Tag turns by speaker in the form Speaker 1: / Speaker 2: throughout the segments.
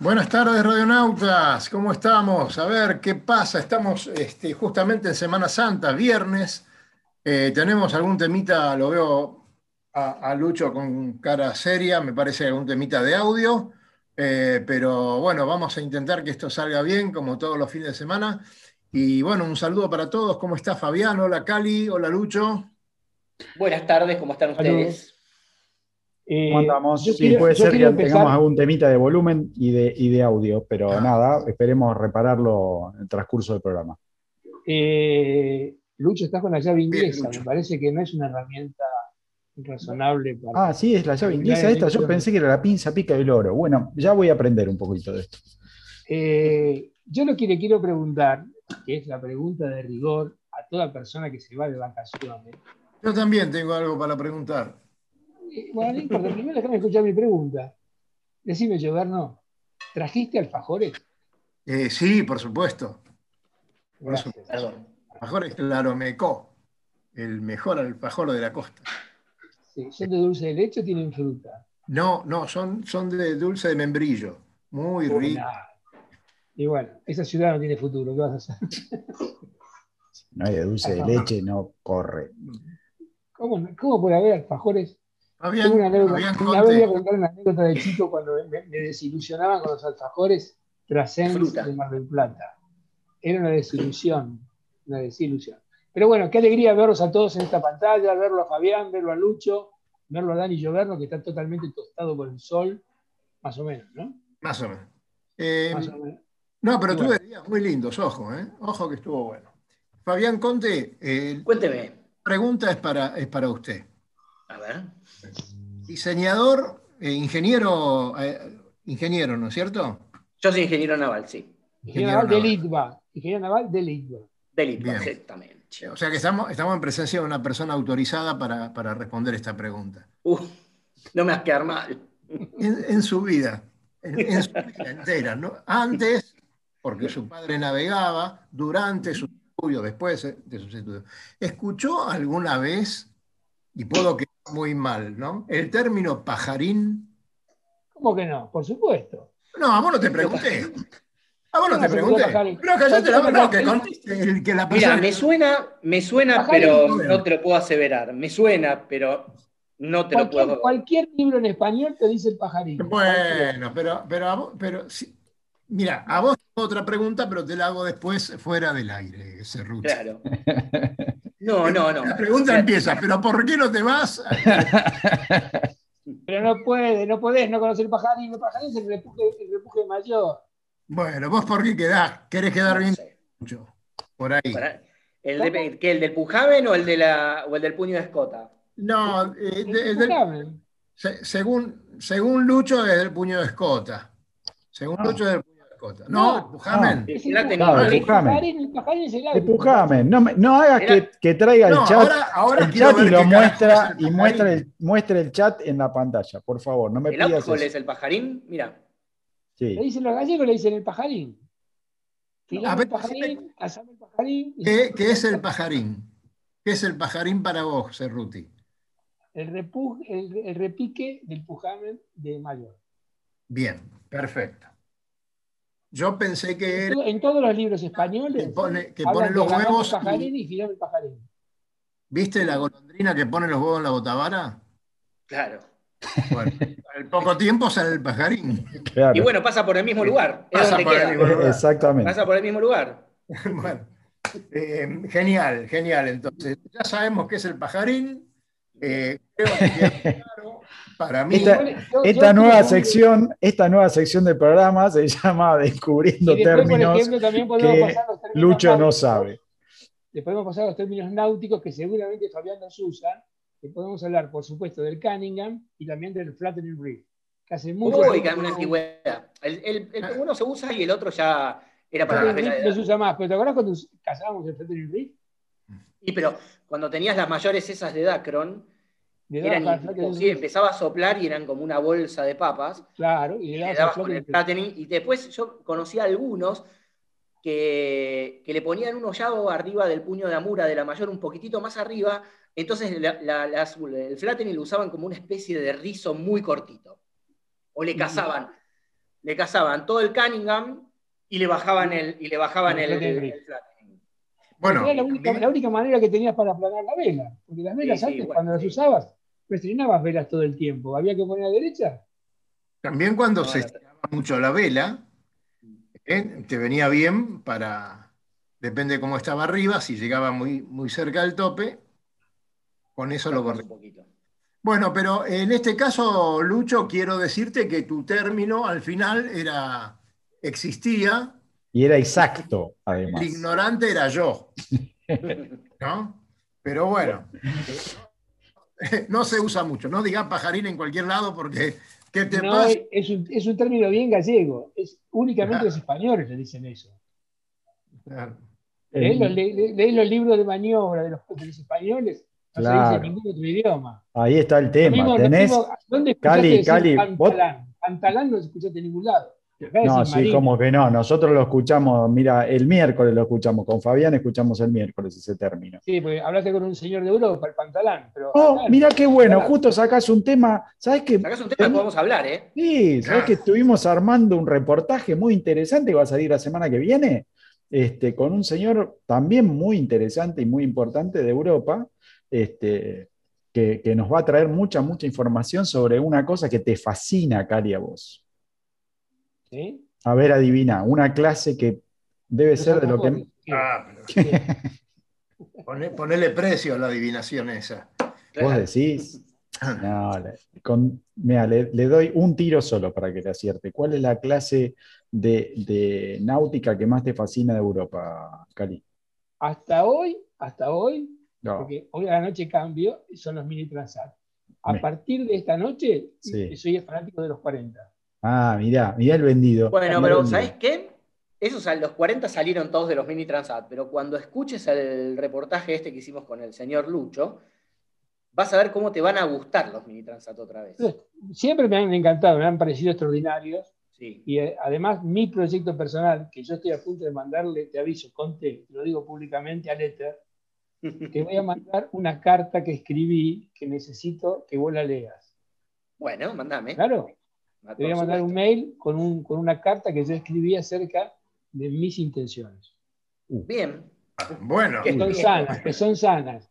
Speaker 1: Buenas tardes, radionautas. ¿Cómo estamos? A ver, ¿qué pasa? Estamos este, justamente en Semana Santa, viernes. Eh, tenemos algún temita, lo veo a, Lucho con cara seria, me parece algún temita de audio. Eh, pero bueno, vamos a intentar que esto salga bien, como todos los fines de semana. Y bueno, un saludo para todos. ¿Cómo está Fabián? Hola Cali, hola Lucho.
Speaker 2: Buenas tardes, ¿cómo están ustedes?
Speaker 3: Eh, ¿Cómo andamos? Sí, puede ser que tengamos algún temita de volumen y de, de audio, pero ah. nada, esperemos repararlo en el transcurso del programa.
Speaker 4: Eh, Lucho, estás con la llave inglesa, me parece que no es una herramienta razonable
Speaker 3: para... Ah, sí, es la llave inglesa esta, yo pensé que era la pinza pica del oro. Bueno, ya voy a aprender un poquito de esto.
Speaker 4: Eh, yo lo que le quiero preguntar, que es la pregunta de rigor a toda persona que se va de vacaciones.
Speaker 1: Yo también tengo algo para preguntar.
Speaker 4: Bueno, no importa, primero déjame escuchar mi pregunta. Decime, Gioverno, ¿trajiste alfajores?
Speaker 1: Eh, sí, por supuesto. Alfajores Claromeco, el mejor alfajor de la costa.
Speaker 4: Sí, ¿Son de dulce de leche o tienen fruta?
Speaker 1: No, no, son, son de dulce de membrillo. Muy rico.
Speaker 4: Y bueno, esa ciudad no tiene futuro, ¿qué vas a hacer?
Speaker 3: no hay de dulce de leche, no corre.
Speaker 4: ¿Cómo, cómo puede haber alfajores una, anécdota, vez voy a contar una anécdota de chico cuando me, desilusionaban con los alfajores Trascens de Mar del Plata. Era una desilusión, una desilusión. Pero bueno, qué alegría verlos a todos en esta pantalla, verlo a Fabián, verlo a Lucho, verlo a Dani Lloverno, que está totalmente tostado por el sol, más o menos, ¿no?
Speaker 1: Más o menos. Eh, no, pero tú días muy lindos, ojo, ¿eh? Ojo que estuvo bueno. Fabián Conte,
Speaker 2: eh, cuénteme.
Speaker 1: Pregunta es para, es para usted.
Speaker 2: A ver.
Speaker 1: Diseñador, eh, ingeniero, eh, ingeniero, ¿no es cierto?
Speaker 2: Yo soy ingeniero naval, sí.
Speaker 4: Ingeniero, naval de Litva. Ingeniero naval de Litva.
Speaker 2: De Litva, exactamente.
Speaker 1: O sea que estamos, estamos en presencia de una persona autorizada para, responder esta pregunta.
Speaker 2: no me has quedado mal.
Speaker 1: En, su vida, en, su vida entera, ¿no? Antes, porque su padre navegaba, durante su estudio, después de sus estudios. ¿Escuchó alguna vez, y puedo que muy mal, ¿no? El término pajarín.
Speaker 4: ¿Cómo que no? Por supuesto.
Speaker 1: No, a vos no te pregunté. A vos no te pregunté. Pero callate la no, que
Speaker 2: conteste que la Mira, me suena, me suena, pero no te lo puedo aseverar. Me suena, pero no te lo puedo.
Speaker 4: Cualquier libro en español te dice el pajarín.
Speaker 1: Bueno, pero, pero, pero mira, a vos otra pregunta, pero te la hago después fuera del aire, Cerruti.
Speaker 2: Claro. No, no, no.
Speaker 1: La pregunta empieza, ¿pero por qué no te vas?
Speaker 4: Pero no puede, no podés no conocer el pajarín. El pajarín es el repuje, el mayor.
Speaker 1: Bueno, vos por qué quedás, querés quedar bien mucho. Por ahí.
Speaker 2: ¿El, de, ¿El del Pujaven o el, de la, o el del puño de escota?
Speaker 1: No, eh, el, del, según, según Lucho es del puño de escota. Según ah. Lucho es del puño no, Pujamen.
Speaker 3: No, no hagas que, que, traiga el chat, el chat y lo muestra y muestra el, muestra el chat en la pantalla, por favor. No me
Speaker 2: ¿El pidas eso. es el pajarín? Mira.
Speaker 4: Sí. Le dicen los gallegos, le dicen el pajarín.
Speaker 1: A ver, pajarín, el pajarín. ¿Qué, ¿Qué, es el pajarín? ¿Qué es el pajarín para vos, Cerruti?
Speaker 4: El, el, el repique del pujamen de mayor.
Speaker 1: Bien, perfecto. Yo pensé que era.
Speaker 4: En todos los libros españoles.
Speaker 1: Que pone, que pone los huevos.
Speaker 4: Pajarín y, el pajarín.
Speaker 1: ¿Viste la golondrina que pone los huevos en la botavara?
Speaker 2: Claro.
Speaker 1: Bueno, al poco tiempo sale el pajarín.
Speaker 2: Y bueno, pasa por el mismo lugar.
Speaker 3: Pasa por el mismo lugar. Exactamente.
Speaker 2: Pasa por el mismo lugar.
Speaker 1: bueno, eh, genial, genial. Entonces, ya sabemos qué es el pajarín. Eh, creo que para mí.
Speaker 3: Esta, nueva sección, esta nueva sección del programa se llama Descubriendo términos que Lucho no sabe.
Speaker 4: Le podemos pasar a los términos náuticos que seguramente Fabián nos usa. Le podemos hablar, por supuesto, del Cunningham y también del Flattening Reef. Que hace mucho
Speaker 2: Uy, que una antigüedad. El, uno se usa y el otro ya era para
Speaker 4: la No se usa más, pero ¿te acuerdas cuando casábamos el Flattening Reef?
Speaker 2: Y pero cuando tenías las mayores esas de Dacron, empezaba a soplar y eran como una bolsa de papas.
Speaker 4: Claro,
Speaker 2: y, le dabas con el Y después yo conocí a algunos que, le ponían un hollado arriba del puño de Amura de la mayor, un poquitito más arriba. Entonces el flattening lo usaban como una especie de rizo muy cortito. O le cazaban le cazaban todo el Cunningham y le bajaban el, y le bajaban el,
Speaker 4: Bueno, era la única, manera que tenías para aplanar la vela. Porque las velas antes, cuando las usabas, no estrenabas velas todo el tiempo. Había que poner a derecha.
Speaker 1: También cuando se estiraba mucho la vela, ¿eh? te venía bien para, depende de cómo estaba arriba, si llegaba muy, muy cerca del tope, con eso lo corrí. Bueno, pero en este caso, Lucho, quiero decirte que tu término al final era, existía.
Speaker 3: Y era exacto, además.
Speaker 1: El ignorante era yo. ¿No? Pero bueno, no se usa mucho. No digas pajarín en cualquier lado porque ¿qué te pasa?
Speaker 4: Es un, es un, término bien gallego. Es, únicamente los españoles le dicen eso. Claro. Leí los, libros de maniobra de los, de los españoles no se dice ningún otro idioma.
Speaker 3: Ahí está el tema. ¿Tenés?
Speaker 4: ¿Dónde Cali, Cali, Pantalán? Pantalán no se escuchaste en ningún lado.
Speaker 3: No, sí, como que no. Nosotros lo escuchamos, mira, el miércoles lo escuchamos. Con Fabián escuchamos el miércoles ese término.
Speaker 4: Sí, porque hablaste con un señor de Europa, el pantalán. Pero
Speaker 3: oh, mira qué bueno, justo sacás un tema. ¿Sabes qué?
Speaker 2: Sacás un tema que podemos hablar, ¿eh?
Speaker 3: Sí, ¿sabes que estuvimos armando un reportaje muy interesante que va a salir la semana que viene? Este, con un señor también muy interesante y muy importante de Europa, este, que, nos va a traer mucha, mucha información sobre una cosa que te fascina, Cari, a vos. ¿Sí? A ver, adivina, una clase que debe ser de lo que... Ah,
Speaker 1: ponele precio a la adivinación esa.
Speaker 3: ¿Vos decís? No, le, le, doy un tiro solo para que te acierte. ¿Cuál es la clase de, náutica que más te fascina de Europa, Cari?
Speaker 4: Hasta hoy, hasta hoy, porque hoy a la noche cambio, son los mini transat. A partir de esta noche, soy fanático de los 40.
Speaker 3: Ah, mirá, mirá el vendido.
Speaker 2: Bueno, pero ¿sabes qué? Esos los 40 salieron todos de los mini transat, pero cuando escuches el reportaje este que hicimos con el señor Lucho, vas a ver cómo te van a gustar los mini transat otra vez.
Speaker 4: Siempre me han encantado, me han parecido extraordinarios. Y eh, además, mi proyecto personal, que yo estoy a punto de mandarle, te aviso, conté, lo digo públicamente al Ether, te voy a mandar una carta que escribí que necesito que vos la leas.
Speaker 2: Bueno, mandame.
Speaker 4: Claro. Te voy a mandar un mail con, una carta que yo escribí acerca de mis intenciones.
Speaker 2: Uh. Bien.
Speaker 1: Bueno.
Speaker 4: Que son sanas, que son sanas.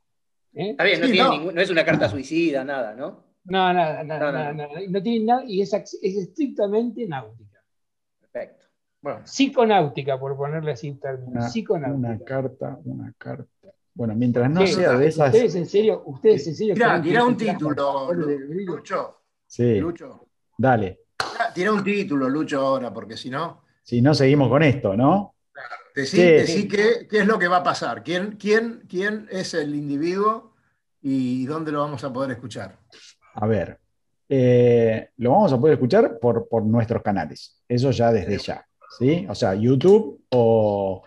Speaker 2: ¿eh? Está bien, no, tiene no. es una carta suicida, nada, ¿no?
Speaker 4: No, nada, nada, nada, nada. No tiene nada y es, es estrictamente náutica.
Speaker 2: Perfecto.
Speaker 4: Bueno. Psiconáutica, por ponerle así un término. Psiconáutica.
Speaker 3: Una carta, una carta. Bueno, mientras no sea de esas.
Speaker 4: Ustedes en serio, ustedes en serio.
Speaker 1: Tira, un título, Lucho.
Speaker 3: Sí. Lucho. Dale.
Speaker 1: Tira un título, Lucho, ahora, porque si no.
Speaker 3: Si no, seguimos con esto, ¿no?
Speaker 1: Claro. Decí, qué, es lo que va a pasar. ¿Quién, quién, ¿Quién es el individuo y dónde lo vamos a poder escuchar?
Speaker 3: A ver. Eh, lo vamos a poder escuchar por, por nuestros canales. Eso ya desde ya. ¿sí? O sea, YouTube o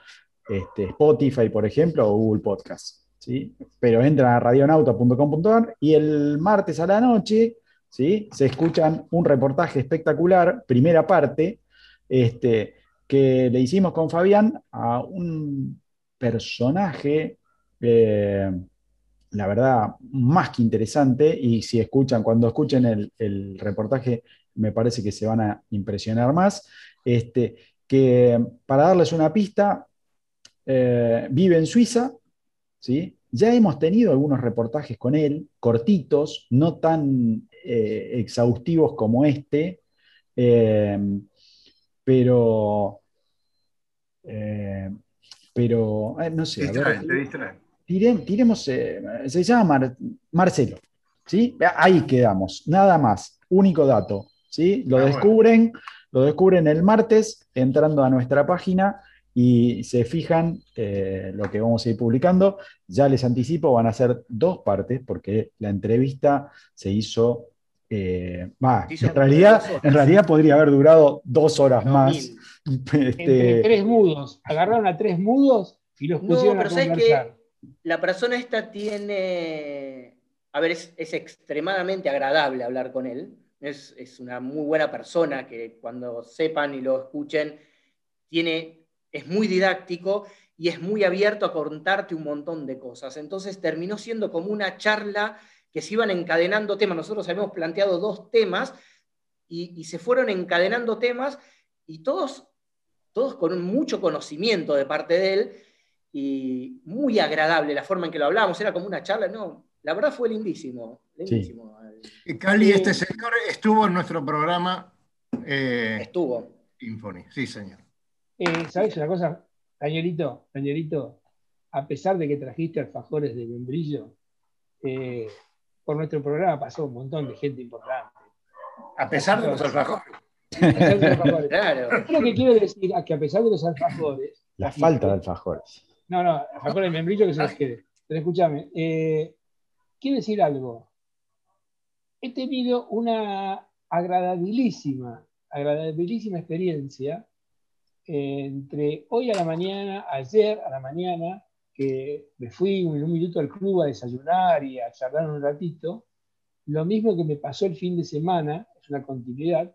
Speaker 3: este, Spotify, por ejemplo, o Google Podcast. ¿sí? Pero entran a radionauta.com.ar y el martes a la noche ¿sí? se escuchan un reportaje espectacular, primera parte, este, que le hicimos con Fabián a un personaje, eh, la verdad, más que interesante, y si escuchan, cuando escuchen el, reportaje, me parece que se van a impresionar más, este, que para darles una pista, eh, vive en Suiza, ¿sí? Ya hemos tenido algunos reportajes con él, cortitos, no tan eh, exhaustivos como este, eh, pero, pero no sé. tiremos, se llama Marcelo, ¿sí? Ahí quedamos, nada más, único dato, ¿sí? Lo ah, descubren, lo descubren el martes entrando a nuestra página y se fijan eh, lo que vamos a ir publicando. Ya les anticipo, van a ser dos partes porque la entrevista se hizo... Eh, en, realidad, en realidad podría haber durado dos horas más.
Speaker 4: Este, tres mudos. Agarraron a tres mudos y los pusieron no, pero a sabes que
Speaker 2: la persona esta tiene. A ver, es, extremadamente agradable hablar con él. Es, es, una muy buena persona que cuando sepan y lo escuchen, tiene es muy didáctico y es muy abierto a contarte un montón de cosas. Entonces terminó siendo como una charla que se iban encadenando temas. Nosotros habíamos planteado dos temas y, se fueron encadenando temas y todos, todos con mucho conocimiento de parte de él y muy agradable la forma en que lo hablábamos, era como una charla, no, la verdad fue lindísimo. lindísimo.
Speaker 1: Cali, este señor estuvo en nuestro programa.
Speaker 2: Eh, estuvo.
Speaker 1: Infony, sí, señor.
Speaker 4: Eh, ¿Sabes una cosa, Cañerito? a pesar de que trajiste alfajores de membrillo, eh, por nuestro programa pasó un montón de gente importante.
Speaker 1: A pesar de los alfajores.
Speaker 4: Claro. lo que quiero decir que a pesar de los alfajores.
Speaker 3: La falta de alfajores.
Speaker 4: No, no, alfajores de membrillo que se les quede. Pero escúchame, eh, quiero decir algo. He tenido una agradabilísima, agradabilísima experiencia entre hoy a la mañana, ayer a la mañana, que me fui un, un minuto al club a desayunar y a charlar un ratito, lo mismo que me pasó el fin de semana, es una continuidad,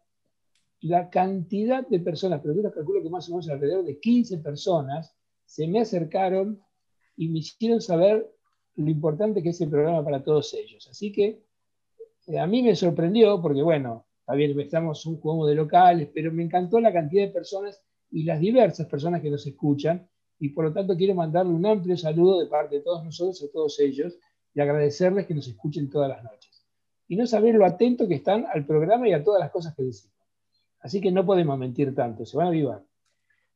Speaker 4: la cantidad de personas, pero yo calculo que más o menos alrededor de 15 personas, se me acercaron y me hicieron saber lo importante que es el programa para todos ellos. Así que eh, a mí me sorprendió, porque bueno, está bien, estamos un juego de locales, pero me encantó la cantidad de personas y las diversas personas que nos escuchan, y por lo tanto quiero mandarle un amplio saludo de parte de todos nosotros a todos ellos y agradecerles que nos escuchen todas las noches. Y no saber lo atento que están al programa y a todas las cosas que decimos. Así que no podemos mentir tanto, se van a avivar.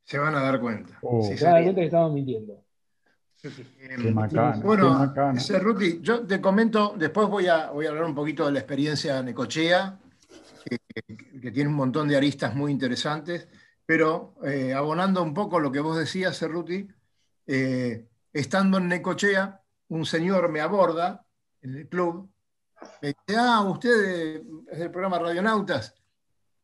Speaker 1: Se van a dar cuenta.
Speaker 4: Oh. se van a dar cuenta que estamos mintiendo.
Speaker 1: Qué macana, bueno, Cerruti, yo te comento, después voy a, voy a hablar un poquito de la experiencia Necochea, que, que tiene un montón de aristas muy interesantes, pero eh, abonando un poco lo que vos decías, Cerruti, eh, estando en Necochea, un señor me aborda en el club, me dice, ah, usted es del programa Radionautas,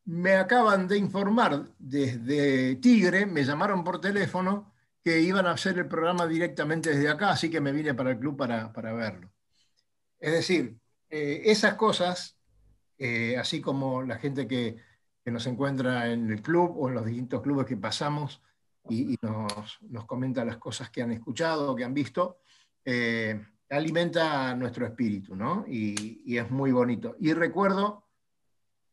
Speaker 1: me acaban de informar desde Tigre, me llamaron por teléfono, que iban a hacer el programa directamente desde acá, así que me vine para el club para, verlo. Es decir, eh, esas cosas, así como la gente que, nos encuentra en el club o en los distintos clubes que pasamos y, nos, comenta las cosas que han escuchado que han visto, eh, alimenta nuestro espíritu, ¿no? Y, es muy bonito. Y recuerdo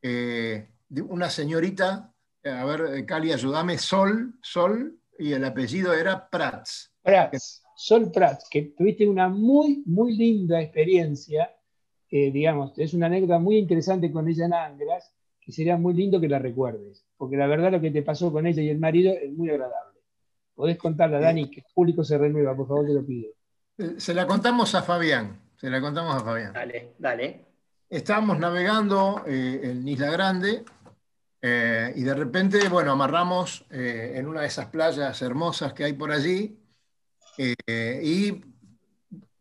Speaker 1: de una señorita, a ver, Cali, ayúdame, Sol, Sol, y el apellido era Prats.
Speaker 4: Prats, Sol Prats, que tuviste una muy, muy linda experiencia, digamos, es una anécdota muy interesante con ella en Angras, que sería muy lindo que la recuerdes, porque la verdad lo que te pasó con ella y el marido es muy agradable. Podés contarla, Dani, que el público se renueva, por favor, te lo pido.
Speaker 1: Eh, se la contamos a Fabián, se la contamos a Fabián.
Speaker 2: Dale, dale.
Speaker 1: Estábamos navegando eh, en Isla Grande eh, y de repente, bueno, amarramos eh, en una de esas playas hermosas que hay por allí eh, y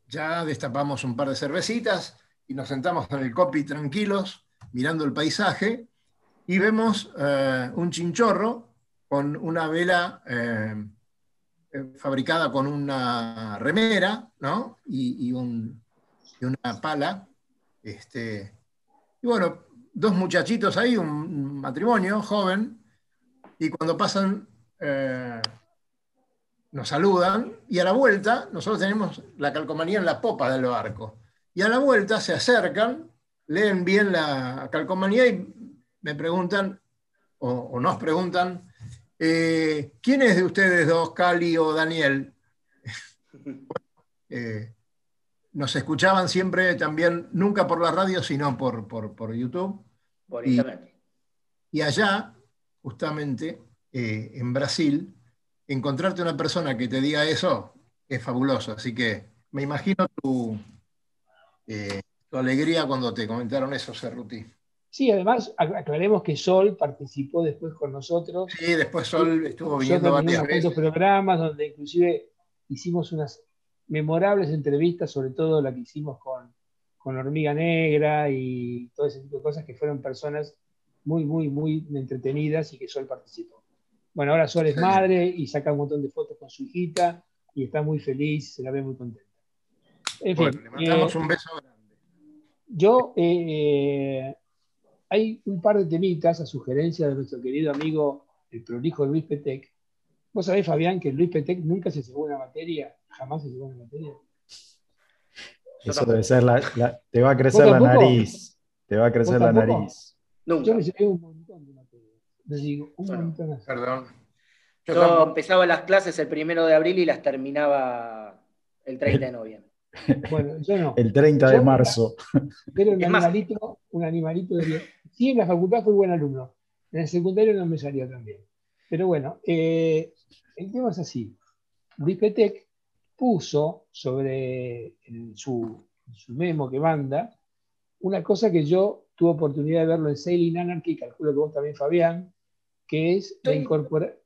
Speaker 1: ya destapamos un par de cervecitas y nos sentamos en el copy tranquilos, mirando el paisaje y vemos un chinchorro con una vela fabricada con una remera ¿no? y, una pala. Este, y bueno, dos muchachitos ahí, un matrimonio joven, y cuando pasan eh, nos saludan, y a la vuelta nosotros tenemos la calcomanía en la popa del barco, y a la vuelta se acercan, leen bien la calcomanía y me preguntan, o, nos preguntan, eh, ¿quién es de ustedes dos, Cali o Daniel? Eh, nos escuchaban siempre también, nunca por la radio, sino por, por YouTube. Y, allá, justamente, eh, en Brasil, encontrarte una persona que te diga eso es fabuloso. Así que me imagino tu, eh, tu alegría cuando te comentaron eso, Cerruti.
Speaker 4: Sí, además aclaremos que Sol participó después con nosotros.
Speaker 1: Sí, después Sol estuvo viniendo varias veces.
Speaker 4: programas donde inclusive hicimos unas memorables entrevistas, sobre todo la que hicimos con, con Hormiga Negra y todo ese tipo de cosas que fueron personas muy, muy, muy entretenidas y que Sol participó. Bueno, ahora Sol es madre y saca un montón de fotos con su hijita y está muy feliz, se la ve muy contenta.
Speaker 1: En fin, le mandamos eh, un beso grande.
Speaker 4: Yo, eh, hay un par de temitas a sugerencia de nuestro querido amigo, el prolijo Luis Petec. Vos sabés, Fabián, que Luis Petec nunca se llevó una materia, jamás se llevó una materia.
Speaker 3: Eso debe ser la, te va a crecer la nariz. Te va a crecer la nariz.
Speaker 4: Yo me llevé un montón de materias. Les digo, un montón.
Speaker 2: Perdón. Yo, empezaba las clases el primero de abril y las terminaba el 30 de noviembre.
Speaker 3: Bueno, yo no. El 30 de marzo.
Speaker 4: Pero un animalito, un animalito de... Sí, en la facultad fui buen alumno. En el secundario no me salió tan bien. Pero bueno, eh, el tema es así. Luis Petec puso sobre su, su, memo que manda una cosa que yo tuve oportunidad de verlo en Sailing Anarchy, calculo que vos también, Fabián, que es la,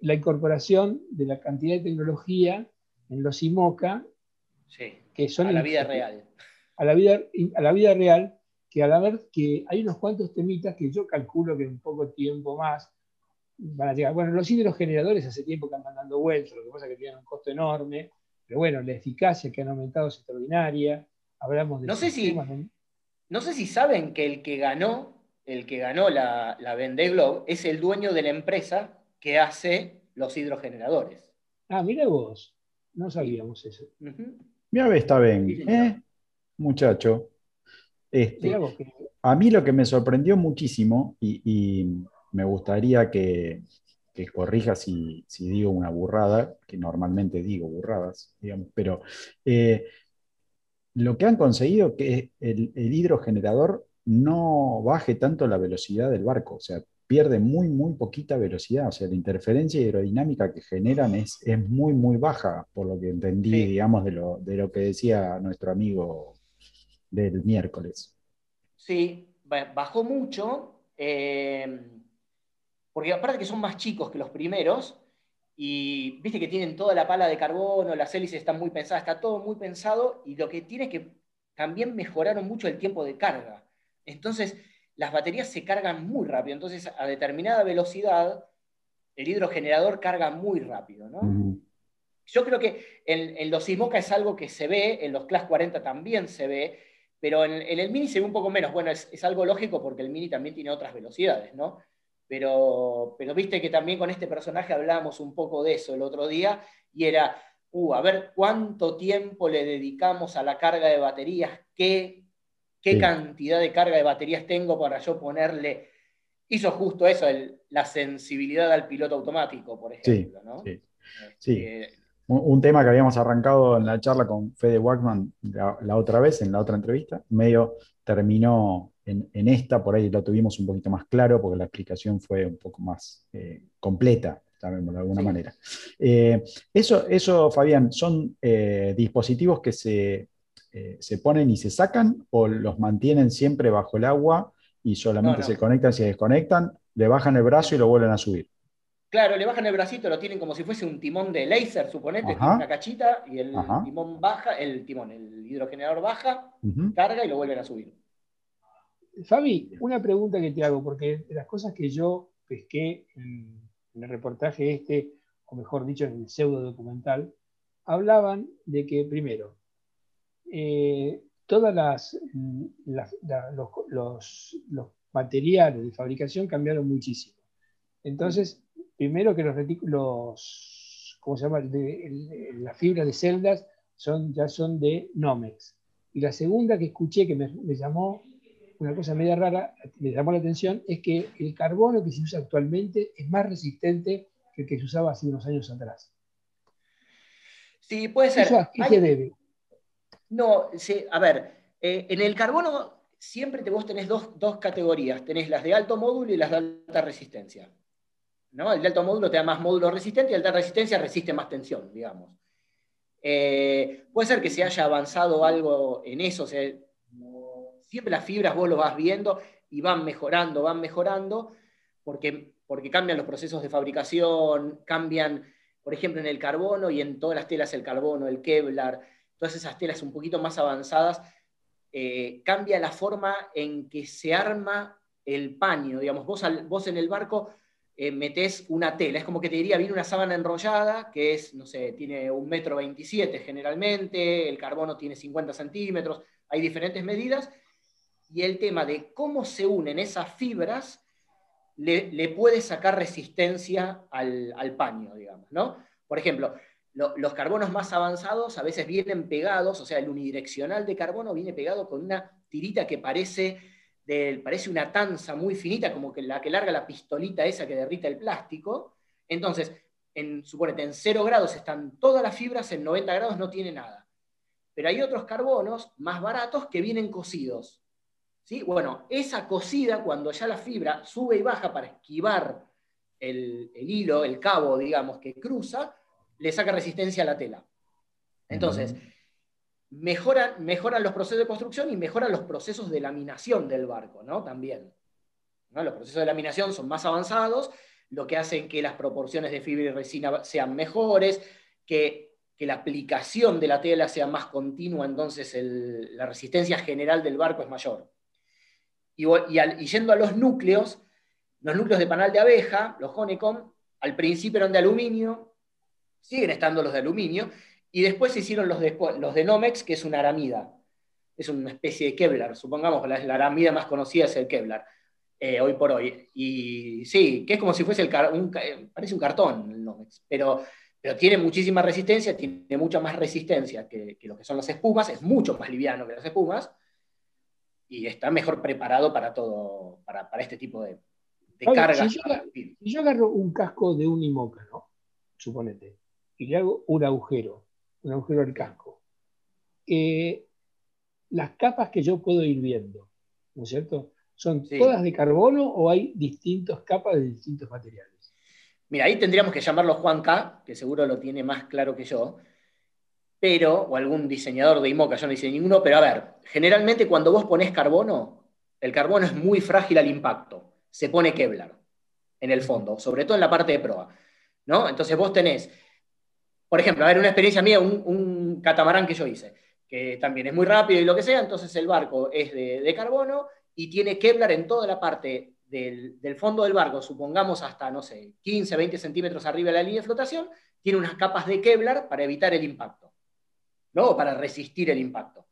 Speaker 4: la, incorporación de la cantidad de tecnología en los IMOCA,
Speaker 2: que son a la vida real.
Speaker 4: A la vida, a la vida real, que a la vez que hay unos cuantos temitas que yo calculo que en poco tiempo más van a llegar. Bueno, los hidrogeneradores hace tiempo que andan dando vueltas, lo que pasa es que tienen un costo enorme, pero bueno, la eficacia que han aumentado es extraordinaria. Hablamos de
Speaker 2: no sé si, no sé si saben que el que ganó el que ganó la, la Vendée Globe, es el dueño de la empresa que hace los hidrogeneradores.
Speaker 4: Ah, mira vos, no sabíamos eso.
Speaker 3: Mira, está bien, ¿eh? muchacho. Este, a mí lo que me sorprendió muchísimo, y, me gustaría que, que corrija si, digo una burrada, que normalmente digo burradas, digamos, pero eh, lo que han conseguido que el, el hidrogenerador no baje tanto la velocidad del barco, o sea, pierde muy, muy poquita velocidad, o sea, la interferencia aerodinámica que generan es, es muy, muy baja, por lo que entendí, digamos, de lo, de lo que decía nuestro amigo del miércoles.
Speaker 2: Sí, bajó mucho, eh, porque aparte que son más chicos que los primeros, y viste que tienen toda la pala de carbono, las hélices están muy pensadas, está todo muy pensado, y lo que tiene es que también mejoraron mucho el tiempo de carga. Entonces, las baterías se cargan muy rápido. Entonces, a determinada velocidad, el hidrogenerador carga muy rápido. Yo creo que en, los Simoca es algo que se ve, en los Class 40 también se ve, pero en, el Mini se ve un poco menos. Bueno, es, algo lógico porque el Mini también tiene otras velocidades, ¿no? Pero, pero viste que también con este personaje hablábamos un poco de eso el otro día, y era, uh, a ver cuánto tiempo le dedicamos a la carga de baterías, qué qué cantidad de carga de baterías tengo para yo ponerle. Hizo justo eso, la sensibilidad al piloto automático, por ejemplo.
Speaker 3: Sí, este, un, tema que habíamos arrancado en la charla con Fede Wackman la, otra vez, en la otra entrevista, medio terminó en, esta, por ahí lo tuvimos un poquito más claro, porque la explicación fue un poco más eh, completa, también de alguna manera. Eh, eso, eso, Fabián, son eh, dispositivos que se eh, se ponen y se sacan o los mantienen siempre bajo el agua y solamente se conectan, se desconectan, le bajan el brazo y lo vuelven a subir.
Speaker 2: Claro, le bajan el bracito, lo tienen como si fuese un timón de láser, suponete, una cachita y el timón baja, el timón, el hidrogenerador baja, carga y lo vuelven a subir.
Speaker 4: Fabi, una pregunta que te hago, porque de las cosas que yo pesqué en, en el reportaje este, o mejor dicho, en el pseudo documental, hablaban de que, primero, eh, todas las, los, materiales de fabricación cambiaron muchísimo. Entonces, primero que los, los ¿cómo se llama? las fibras de celdas son, ya son de Nomex. Y la segunda que escuché que me, llamó una cosa media rara, me llamó la atención, es que el carbono que se usa actualmente es más resistente que el que se usaba hace unos años atrás.
Speaker 2: Sí, puede ser.
Speaker 4: ¿Eso qué se debe?
Speaker 2: No, sí, a ver, eh, en el carbono siempre te, vos tenés dos, categorías, tenés las de alto módulo y las de alta resistencia. ¿No? El de alto módulo te da más módulo resistente y alta resistencia resiste más tensión, digamos. Eh, puede ser que se haya avanzado algo en eso, siempre las fibras vos lo vas viendo y van mejorando, van mejorando, porque, porque cambian los procesos de fabricación, cambian, por ejemplo, en el carbono y en todas las telas el carbono, el Kevlar, todas esas telas un poquito más avanzadas, eh, cambia la forma en que se arma el paño. Digamos, vos, vos en el barco eh, metés una tela, es como que te diría, viene una sábana enrollada, que es, no sé, tiene un metro 27 generalmente, el carbono tiene 50 centímetros, hay diferentes medidas, y el tema de cómo se unen esas fibras le, puede sacar resistencia al, al paño, digamos, ¿no? Por ejemplo, los carbonos más avanzados a veces vienen pegados, o sea, el unidireccional de carbono viene pegado con una tirita que parece parece una tanza muy finita, como que la que larga la pistolita esa que derrita el plástico. Entonces, en, suponete, en 0 grados están todas las fibras, en 90 grados no tiene nada. Pero hay otros carbonos más baratos que vienen cocidos. ¿sí? Bueno, esa cocida, cuando ya la fibra sube y baja para esquivar el, hilo, el cabo, digamos, que cruza, le saca resistencia a la tela. Entonces, mejoran, los procesos de construcción y mejoran los procesos de laminación del barco, ¿no? También. Los procesos de laminación son más avanzados, lo que hace que las proporciones de fibra y resina sean mejores, que, la aplicación de la tela sea más continua, entonces la resistencia general del barco es mayor. Y, y, yendo a los núcleos, los núcleos de panal de abeja, los honeycomb, al principio eran de aluminio, siguen estando los de aluminio, y después se hicieron los de, los de Nomex, que es una aramida. Es una especie de Kevlar. Supongamos que la, aramida más conocida es el Kevlar, eh, hoy por hoy. Y sí, que es como si fuese el eh, parece un cartón el Nomex, pero, pero tiene muchísima resistencia, tiene mucha más resistencia que, lo que son las espumas, es mucho más liviano que las espumas y está mejor preparado para todo, para, este tipo de, de cargas.
Speaker 4: Si yo, agarro un casco de un IMOCA, ¿no? Suponete, y le hago un agujero un agujero del casco. Eh, las capas que yo puedo ir viendo, ¿no es cierto? ¿Son todas de carbono o hay distintas capas de distintos materiales?
Speaker 2: Mira, ahí tendríamos que llamarlo Juan K, que seguro lo tiene más claro que yo, pero, o algún diseñador de IMOCA, yo no hice ninguno, pero a ver, generalmente cuando vos pones carbono, el carbono es muy frágil al impacto, se pone Kevlar en el fondo, sobre todo en la parte de proa. ¿no? Entonces vos tenés por ejemplo, a ver, una experiencia mía, un, catamarán que yo hice, que también es muy rápido y lo que sea, entonces el barco es de, carbono y tiene Kevlar en toda la parte del, fondo del barco, supongamos hasta, no sé, 15, 20 centímetros arriba de la línea de flotación, tiene unas capas de Kevlar para evitar el impacto, ¿no? para resistir el impacto.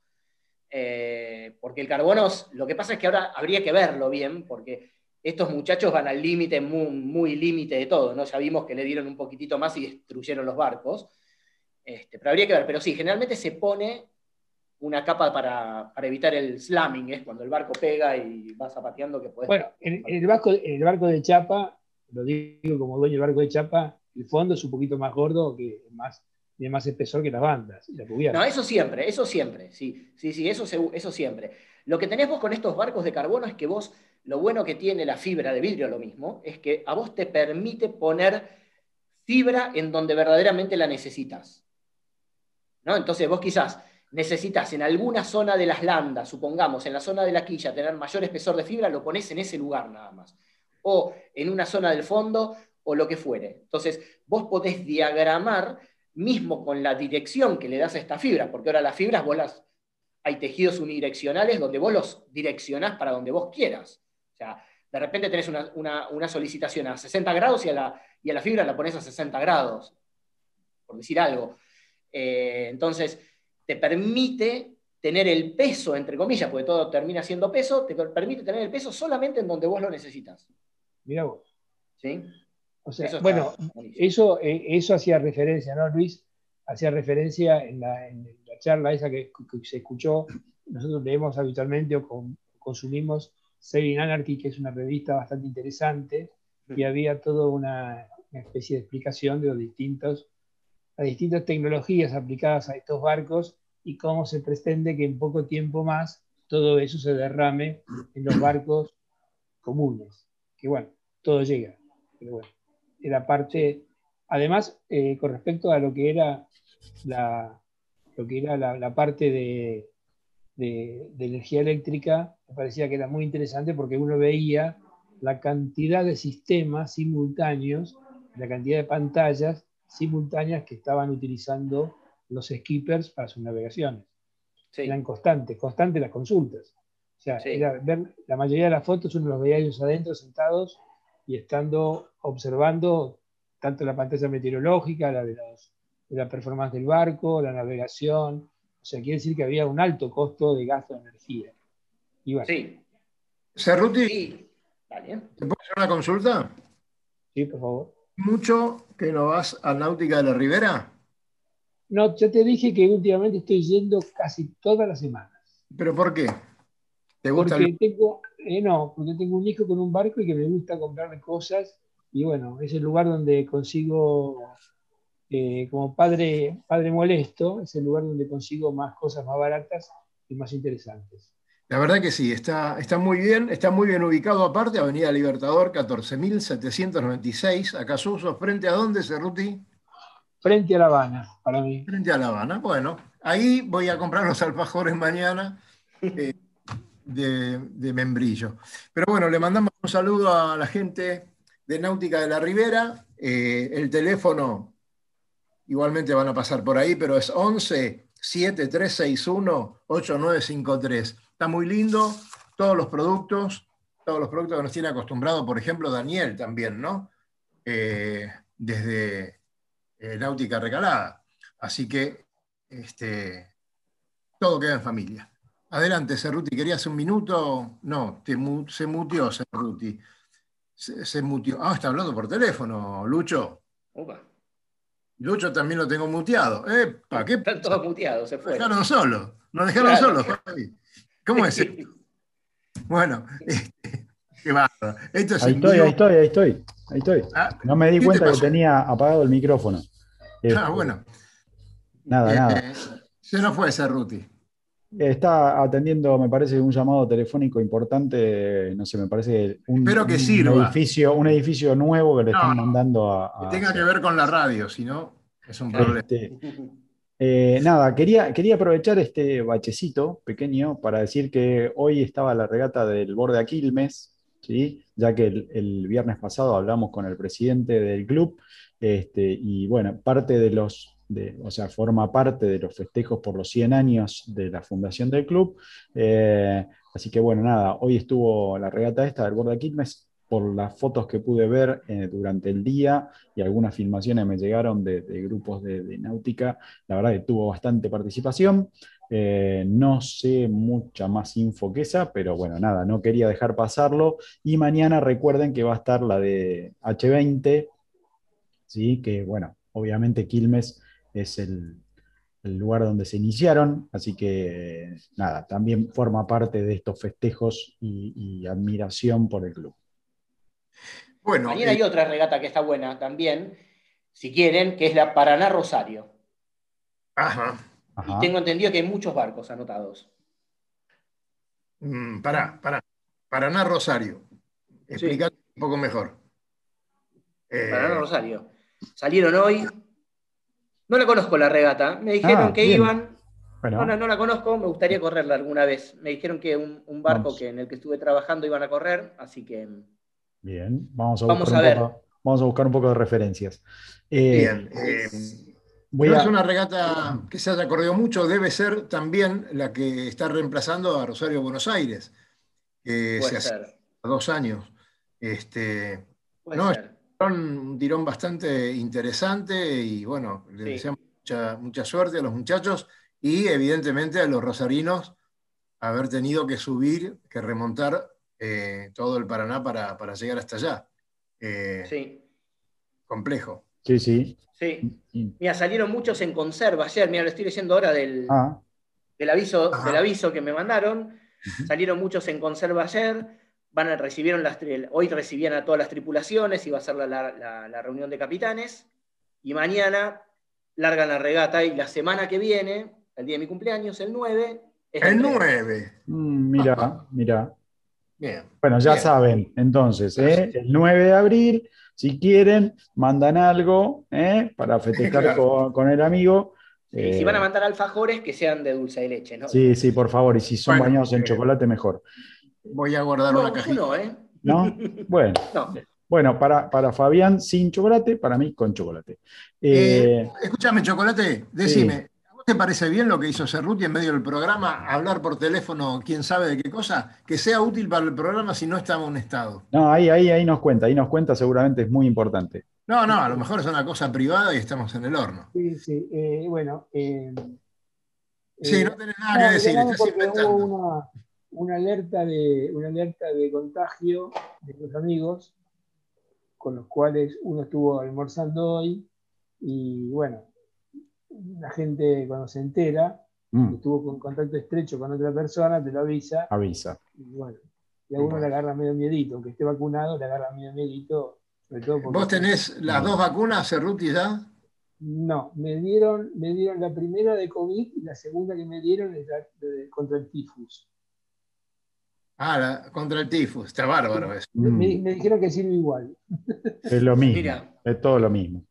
Speaker 2: Eh, porque el carbono, lo que pasa es que ahora habría que verlo bien, porque estos muchachos van al límite, muy, límite de todo, ¿no? Ya vimos que le dieron un poquitito más y destruyeron los barcos. Este, pero habría que ver, pero sí, generalmente se pone una capa para, evitar el slamming, es cuando el barco pega y va zapateando que puede.
Speaker 4: Bueno, en, el barco, el barco de chapa, lo digo como dueño del barco de chapa, el fondo es un poquito más gordo, que más, tiene más espesor que las bandas
Speaker 2: No, eso siempre, eso siempre, sí, sí, sí, eso, eso siempre. Lo que tenés vos con estos barcos de carbono es que vos lo bueno que tiene la fibra de vidrio, lo mismo, es que a vos te permite poner fibra en donde verdaderamente la necesitas. ¿No? Entonces vos quizás necesitas en alguna zona de las landas, supongamos en la zona de la quilla, tener mayor espesor de fibra, lo pones en ese lugar nada más. O en una zona del fondo o lo que fuere. Entonces vos podés diagramar mismo con la dirección que le das a esta fibra, porque ahora las fibras vos las, hay tejidos unidireccionales donde vos los direccionás para donde vos quieras. O sea, de repente tenés una, solicitación a 60 grados y a, la, y a la fibra la pones a 60 grados, por decir algo. Eh, entonces, te permite tener el peso, entre comillas, porque todo termina siendo peso, te permite tener el peso solamente en donde vos lo necesitas.
Speaker 4: Mira vos. ¿Sí? O sea, bueno, eso, eh, eso hacía referencia, ¿no, Luis? Hacía referencia en la, charla esa que, se escuchó. Nosotros leemos habitualmente o consumimos Saving Anarchy, que es una revista bastante interesante, y había toda una, especie de explicación de los distintos, las distintas tecnologías aplicadas a estos barcos y cómo se pretende que en poco tiempo más todo eso se derrame en los barcos comunes. Que bueno, todo llega. Pero bueno, era parte. Además, eh, con respecto a lo que era la, lo que era la parte de, de, energía eléctrica, me parecía que era muy interesante porque uno veía la cantidad de sistemas simultáneos, la cantidad de pantallas simultáneas que estaban utilizando los skippers para sus navegaciones. Eran constantes, constantes las consultas. O sea, ver la mayoría de las fotos uno los veía ellos adentro sentados y estando observando tanto la pantalla meteorológica, la de, de la performance del barco, la navegación, sea, quiere decir que había un alto costo de gasto de energía.
Speaker 1: Sí. Cerruti, sí. ¿te puedo hacer una consulta?
Speaker 4: Sí, por favor.
Speaker 1: ¿Mucho que no vas a Náutica de la Ribera?
Speaker 4: No, ya te dije que últimamente estoy yendo casi todas las semanas.
Speaker 1: ¿Pero por qué?
Speaker 4: ¿Te gusta porque tengo, eh, no, porque tengo un hijo con un barco y que me gusta comprarle cosas. Y bueno, es el lugar donde consigo, eh, como padre, padre molesto, es el lugar donde consigo más cosas más baratas y más interesantes.
Speaker 1: La verdad que sí, está, está muy bien, está muy bien ubicado aparte, Avenida Libertador 14.796, acá Suso, ¿frente a dónde, Cerruti?
Speaker 4: Frente a La Habana, para mí.
Speaker 1: Frente a La Habana, bueno, ahí voy a comprar los alfajores mañana eh, de, membrillo. Pero bueno, le mandamos un saludo a la gente de Náutica de la Ribera, eh, el teléfono igualmente van a pasar por ahí, pero es 11 7361 8953 Está muy lindo, todos los productos, todos los productos que nos tiene acostumbrado, por ejemplo, Daniel también, ¿no? Eh, desde eh, Náutica Recalada. Así que este, todo queda en familia. Adelante, Cerruti, ¿querías un minuto? No, se mutió Cerruti. Se, se, mutió. Ah, está hablando por teléfono, Lucho. Lucho también lo tengo muteado. ¿Para ¿qué?
Speaker 2: Están todos muteados, se fue.
Speaker 1: Nos dejaron solo. Nos dejaron solos. ¿Cómo es Bueno, este, qué
Speaker 3: bárbaro. ahí estoy, ahí estoy, ahí estoy, ahí estoy. Ah, no me di cuenta que tenía apagado el micrófono.
Speaker 1: ah, este, bueno.
Speaker 3: Nada, nada. Eh,
Speaker 1: se nos fue ese Ruti.
Speaker 3: Está atendiendo, me parece, un llamado telefónico importante, no sé, me parece un,
Speaker 1: que
Speaker 3: edificio, un edificio nuevo que le están mandando a,
Speaker 1: Que tenga que ver con la radio, si no, es un problema. Este,
Speaker 3: eh, nada, quería, quería aprovechar este bachecito pequeño para decir que hoy estaba la regata del borde Aquilmes, ¿sí? ya que el, viernes pasado hablamos con el presidente del club, este, y bueno, parte de los, o sea, forma parte de los festejos por los 100 años de la fundación del club. Eh, así que bueno, nada, hoy estuvo la regata esta del borde Aquilmes, por las fotos que pude ver eh, durante el día y algunas filmaciones me llegaron de, grupos de, náutica, la verdad que tuvo bastante participación. Eh, no sé mucha más info que esa, pero bueno, nada, no quería dejar pasarlo. Y mañana recuerden que va a estar la de H20, ¿sí? que bueno, obviamente Quilmes es el, lugar donde se iniciaron, así que nada, también forma parte de estos festejos y admiración por el club.
Speaker 2: Bueno, Mañana hay eh, otra regata que está buena también, si quieren, que es la Paraná Rosario.
Speaker 1: Ajá.
Speaker 2: Y tengo entendido que hay muchos barcos anotados.
Speaker 1: Mm, pará, pará. Paraná Rosario. Explícate un poco mejor.
Speaker 2: Eh, Paraná Rosario. Salieron hoy. No la conozco la regata. Me dijeron ah, que iban. No, no, la conozco, me gustaría correrla alguna vez. Me dijeron que un, barco que en el que estuve trabajando iban a correr, así que
Speaker 3: Bien, vamos a, buscar, Un poco, vamos a buscar un poco de referencias.
Speaker 1: Eh, Bien. Eh, no es una regata que se haya corrido mucho, debe ser también la que está reemplazando a Rosario Buenos Aires, que se hace dos años. Este, no, un tirón bastante interesante y bueno, le deseamos mucha, mucha suerte a los muchachos y evidentemente a los rosarinos haber tenido que subir, que remontar eh, todo el Paraná para, llegar hasta allá.
Speaker 2: Eh, sí.
Speaker 3: Complejo.
Speaker 2: Sí, sí. Sí. Mira, salieron muchos en conserva ayer, mira, lo estoy diciendo ahora del, ah. del, aviso, del aviso que me mandaron. Salieron muchos en conserva ayer. Van a, recibieron las, hoy recibían a todas las tripulaciones, iba a ser la, reunión de capitanes. Y mañana largan la regata y la semana que viene, el día de mi cumpleaños, el 9.
Speaker 1: el 9.
Speaker 3: Mm, mira, mira. Bueno, ya saben, entonces, ¿eh? el 9 de abril, si quieren, mandan algo ¿eh? para festejar con, el amigo.
Speaker 2: si eh, van a mandar alfajores, que sean de dulce de leche, ¿no?
Speaker 3: Sí, sí, por favor, y si son bañados en chocolate, mejor.
Speaker 1: Voy a guardar una cajita.
Speaker 2: No, ¿eh?
Speaker 3: ¿No? Bueno. Bueno, para, para Fabián sin chocolate, para mí con chocolate.
Speaker 1: escúchame, chocolate, decime, te parece bien lo que hizo Cerruti en medio del programa? Hablar por teléfono, quién sabe de qué cosa, que sea útil para el programa si no está en un estado.
Speaker 3: No, ahí, ahí, ahí nos cuenta, ahí nos cuenta, seguramente es muy importante.
Speaker 1: No, no, a lo mejor es una cosa privada y estamos en el horno.
Speaker 4: Sí, sí, eh, bueno.
Speaker 1: Eh, sí, no tenés nada que decir, estás inventando.
Speaker 4: Hubo una, alerta de, una alerta de contagio de los amigos, con los cuales uno estuvo almorzando hoy, y bueno, la gente cuando se entera mm. estuvo con contacto estrecho con otra persona, te lo avisa.
Speaker 3: Avisa.
Speaker 4: Y bueno, y a uno le agarra medio miedito, aunque esté vacunado, le agarra medio miedito.
Speaker 1: ¿Vos tenés las dos vacunas, Cerruti, ya?
Speaker 4: No, me dieron, me dieron la primera de COVID y la segunda que me dieron es la de, contra el tifus.
Speaker 1: Ah, contra el tifus, está bárbaro eso.
Speaker 4: Me, me, dijeron que sirve igual.
Speaker 3: Es lo mismo, es todo lo mismo.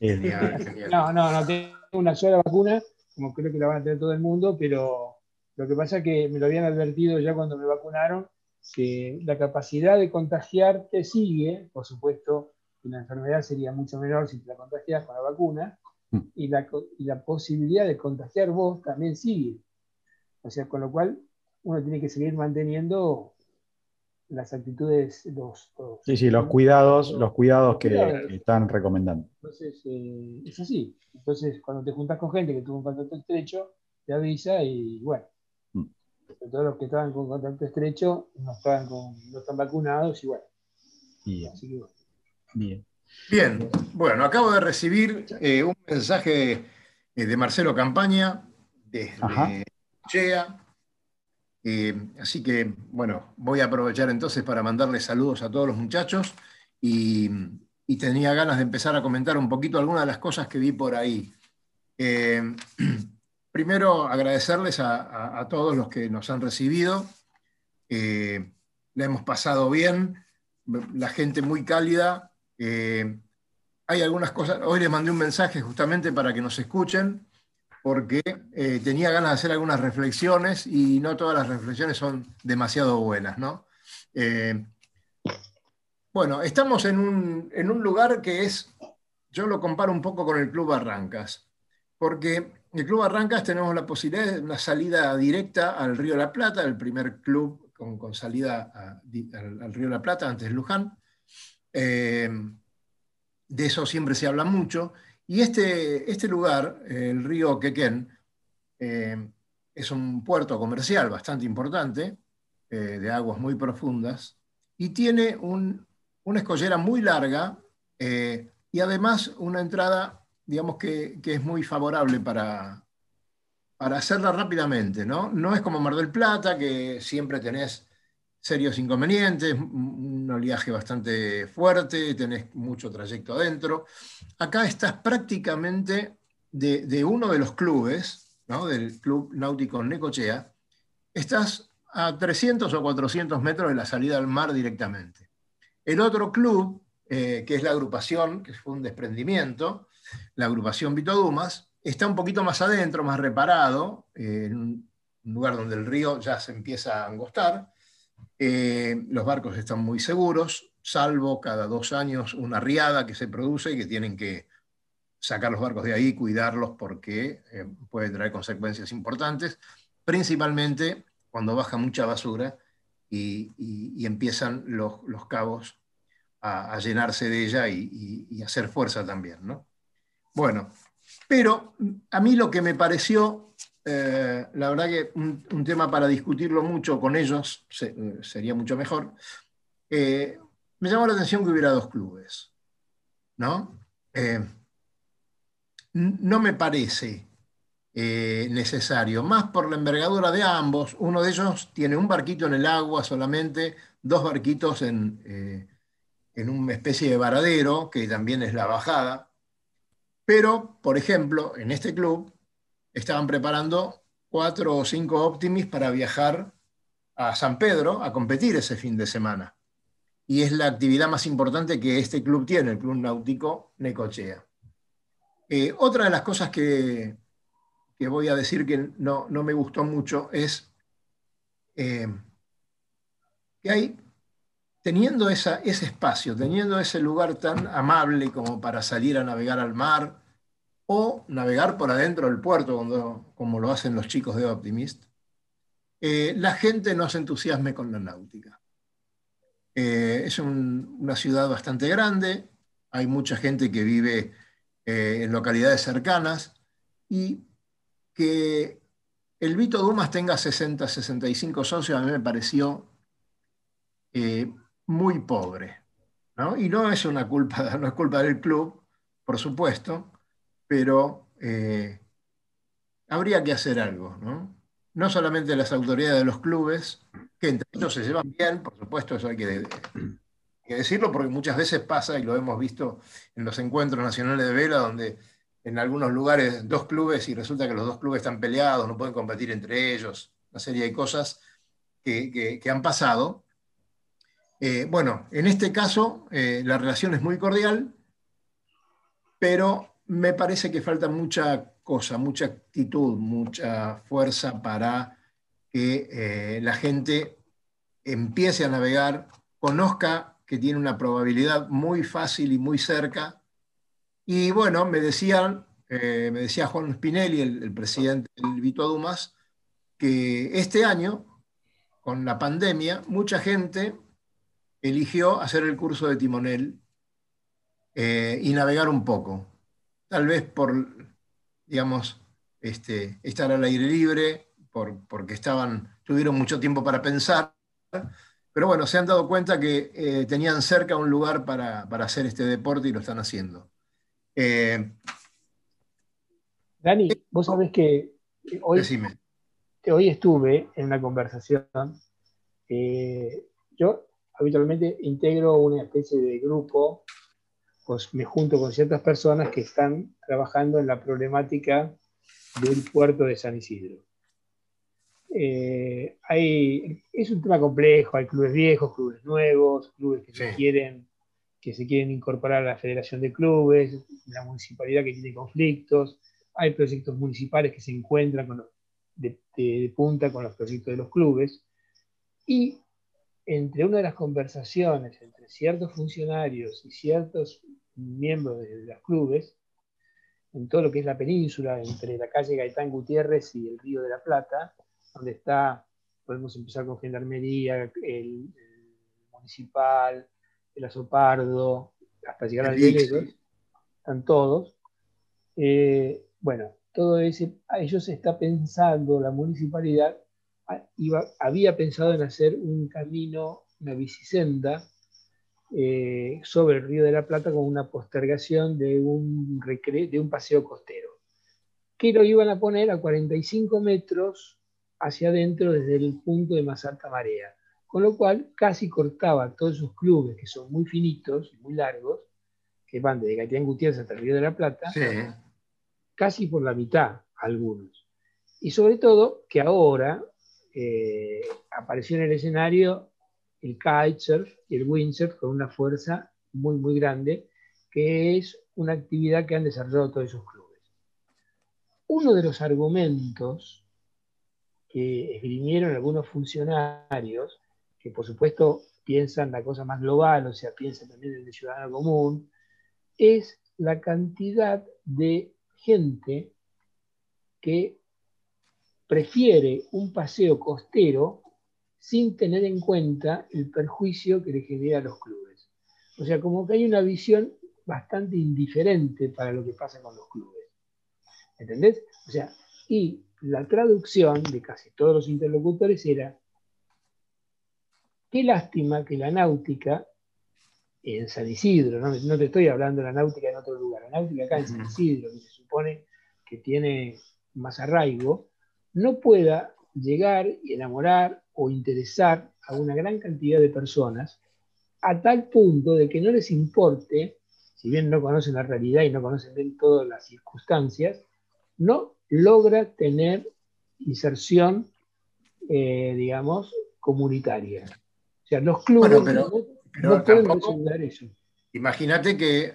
Speaker 4: no, no, no tengo una sola vacuna, como creo que la van a tener todo el mundo, pero lo que pasa es que me lo habían advertido ya cuando me vacunaron, que la capacidad de contagiarte sigue, por supuesto, la enfermedad sería mucho menor si te la contagias con la vacuna, mm. y la, y la posibilidad de contagiar vos también sigue. O sea, con lo cual uno tiene que seguir manteniendo las actitudes, los,
Speaker 3: sí, sí, los cuidados, los cuidados que, están recomendando.
Speaker 4: Entonces, eh, es así. Entonces, cuando te juntas con gente que tuvo un contacto estrecho, te avisa y bueno, mm. todos los que estaban con contacto estrecho no, estaban no están vacunados y bueno.
Speaker 1: Así que bueno. Bien. Bien, bueno, acabo de recibir eh, un mensaje eh, de Marcelo Campaña desde Chea. Eh, así que, bueno, voy a aprovechar entonces para mandarle saludos a todos los muchachos y, tenía ganas de empezar a comentar un poquito algunas de las cosas que vi por ahí. primero, agradecerles a, todos los que nos han recibido. la hemos pasado bien, la gente muy cálida, eh, hay algunas cosas, hoy les mandé un mensaje justamente para que nos escuchen, porque eh, tenía ganas de hacer algunas reflexiones y no todas las reflexiones son demasiado buenas, ¿no? Eh, bueno, estamos en un, en un lugar que es, yo lo comparo un poco con el Club Barrancas, porque en el Club Barrancas tenemos la posibilidad de una salida directa al Río la Plata, el primer club con, salida al, al, Río la Plata, antes de Luján. Eh, de eso siempre se habla mucho. Y este, este lugar, el río Quequén, eh, es un puerto comercial bastante importante, eh, de aguas muy profundas, y tiene una escollera muy larga y además una entrada, digamos, que, es muy favorable para, para hacerla rápidamente. ¿no? no es como Mar del Plata, que siempre tenés serios inconvenientes, un oleaje bastante fuerte, tenés mucho trayecto adentro. Acá estás prácticamente de, uno de los clubes, del Club Náutico Necochea, estás a 300 o 400 metros de la salida al mar directamente. El otro club, eh, que es la agrupación, que fue un desprendimiento, la agrupación Vito Dumas, está un poquito más adentro, más reparado, en un lugar donde el río ya se empieza a angostar, eh, los barcos están muy seguros, salvo cada dos años una riada que se produce y que tienen que sacar los barcos de ahí, cuidarlos porque eh, puede traer consecuencias importantes, principalmente cuando baja mucha basura y, empiezan los, cabos a, llenarse de ella y, hacer fuerza también. ¿no? Bueno, pero a mí lo que me pareció eh, la verdad que un, tema para discutirlo mucho con ellos sería mucho mejor. Eh, me llamó la atención que hubiera dos clubes, ¿no? Eh, no me parece necesario, más por la envergadura de ambos. Uno de ellos tiene un barquito en el agua solamente, dos barquitos en, en una especie de varadero, que también es la bajada. Pero, por ejemplo, en este club estaban preparando cuatro o cinco Optimis para viajar a San Pedro a competir ese fin de semana. Y es la actividad más importante que este club tiene, el Club Náutico Necochea. Eh, otra de las cosas que, voy a decir que no, me gustó mucho es eh, que hay, teniendo ese espacio, teniendo ese lugar tan amable como para salir a navegar al mar, o navegar por adentro del puerto, como lo hacen los chicos de Optimist, eh, la gente no se entusiasme con la náutica. Eh, es una ciudad bastante grande, hay mucha gente que vive eh, en localidades cercanas y que el Vito Dumas tenga 60, 65 socios a mí me pareció muy pobre. Y no es una culpa, no es culpa del club, por supuesto, pero eh, habría que hacer algo, ¿no? No solamente las autoridades de los clubes, que entre ellos se llevan bien, por supuesto, eso hay que, decirlo, porque muchas veces pasa, y lo hemos visto en los encuentros nacionales de vela, donde en algunos lugares dos clubes y resulta que los dos clubes están peleados, no pueden competir entre ellos, una serie de cosas que, han pasado. Eh, bueno, en este caso eh, la relación es muy cordial, pero me parece que falta mucha cosa, mucha actitud, mucha fuerza para que eh, la gente empiece a navegar, conozca que tiene una probabilidad muy fácil y muy cerca y bueno, me decían, eh, me decía Juan Spinelli, el, presidente del Vito Dumas, que este año, con la pandemia, mucha gente eligió hacer el curso de timonel eh, y navegar un poco. Tal vez por, digamos, este, estar al aire libre, por, porque estaban, tuvieron mucho tiempo para pensar, pero bueno, se han dado cuenta que eh, tenían cerca un lugar para, para hacer este deporte y lo están haciendo.
Speaker 4: Eh, Dani, vos sabés que hoy, hoy estuve en una conversación. Eh, yo habitualmente integro una especie de grupo, pues me junto con ciertas personas que están trabajando en la problemática del puerto de San Isidro. Eh, es un tema complejo, hay clubes viejos, clubes nuevos, clubes que quieren que se quieren incorporar a la Federación de Clubes, la municipalidad que tiene conflictos, hay proyectos municipales que se encuentran con de, punta con los proyectos de los clubes, y entre una de las conversaciones entre ciertos funcionarios y ciertos miembros de, los clubes, en todo lo que es la península, entre la calle Gaitán Gutiérrez y el Río de la Plata, donde está, podemos empezar con Gendarmería, el municipal, el Azopardo, hasta llegar al están todos. Eh, bueno, todo ese, ellos está pensando, la municipalidad iba, había pensado en hacer un camino, una bicisenda eh, sobre el Río de la Plata con una postergación de un, de un paseo costero, que lo iban a poner a 45 metros hacia adentro desde el punto de más alta marea con lo cual casi cortaba todos esos clubes que son muy finitos y muy largos, que van desde Gaitán Gutiérrez hasta el Río de la Plata, casi por la mitad algunos. Y sobre todo que ahora eh, apareció en el escenario el kitesurf y el windsurf con una fuerza muy, muy grande, que es una actividad que han desarrollado todos esos clubes. Uno de los argumentos que esgrimieron algunos funcionarios que por supuesto piensan la cosa más global, o sea, piensan también en el ciudadano común, es la cantidad de gente que prefiere un paseo costero sin tener en cuenta el perjuicio que le genera a los clubes. O sea, como que hay una visión bastante indiferente para lo que pasa con los clubes. ¿Entendés? O sea, y la traducción de casi todos los interlocutores era, Qué lástima que la náutica en San Isidro, no, te estoy hablando de la náutica en otro lugar, la náutica acá en San Isidro, que se supone que tiene más arraigo, no pueda llegar y enamorar o interesar a una gran cantidad de personas a tal punto de que no les importe, si bien no conocen la realidad y no conocen bien todas las circunstancias, no logra tener inserción, eh, digamos, comunitaria. O sea, los clubes no, pueden eso.
Speaker 1: Imagínate que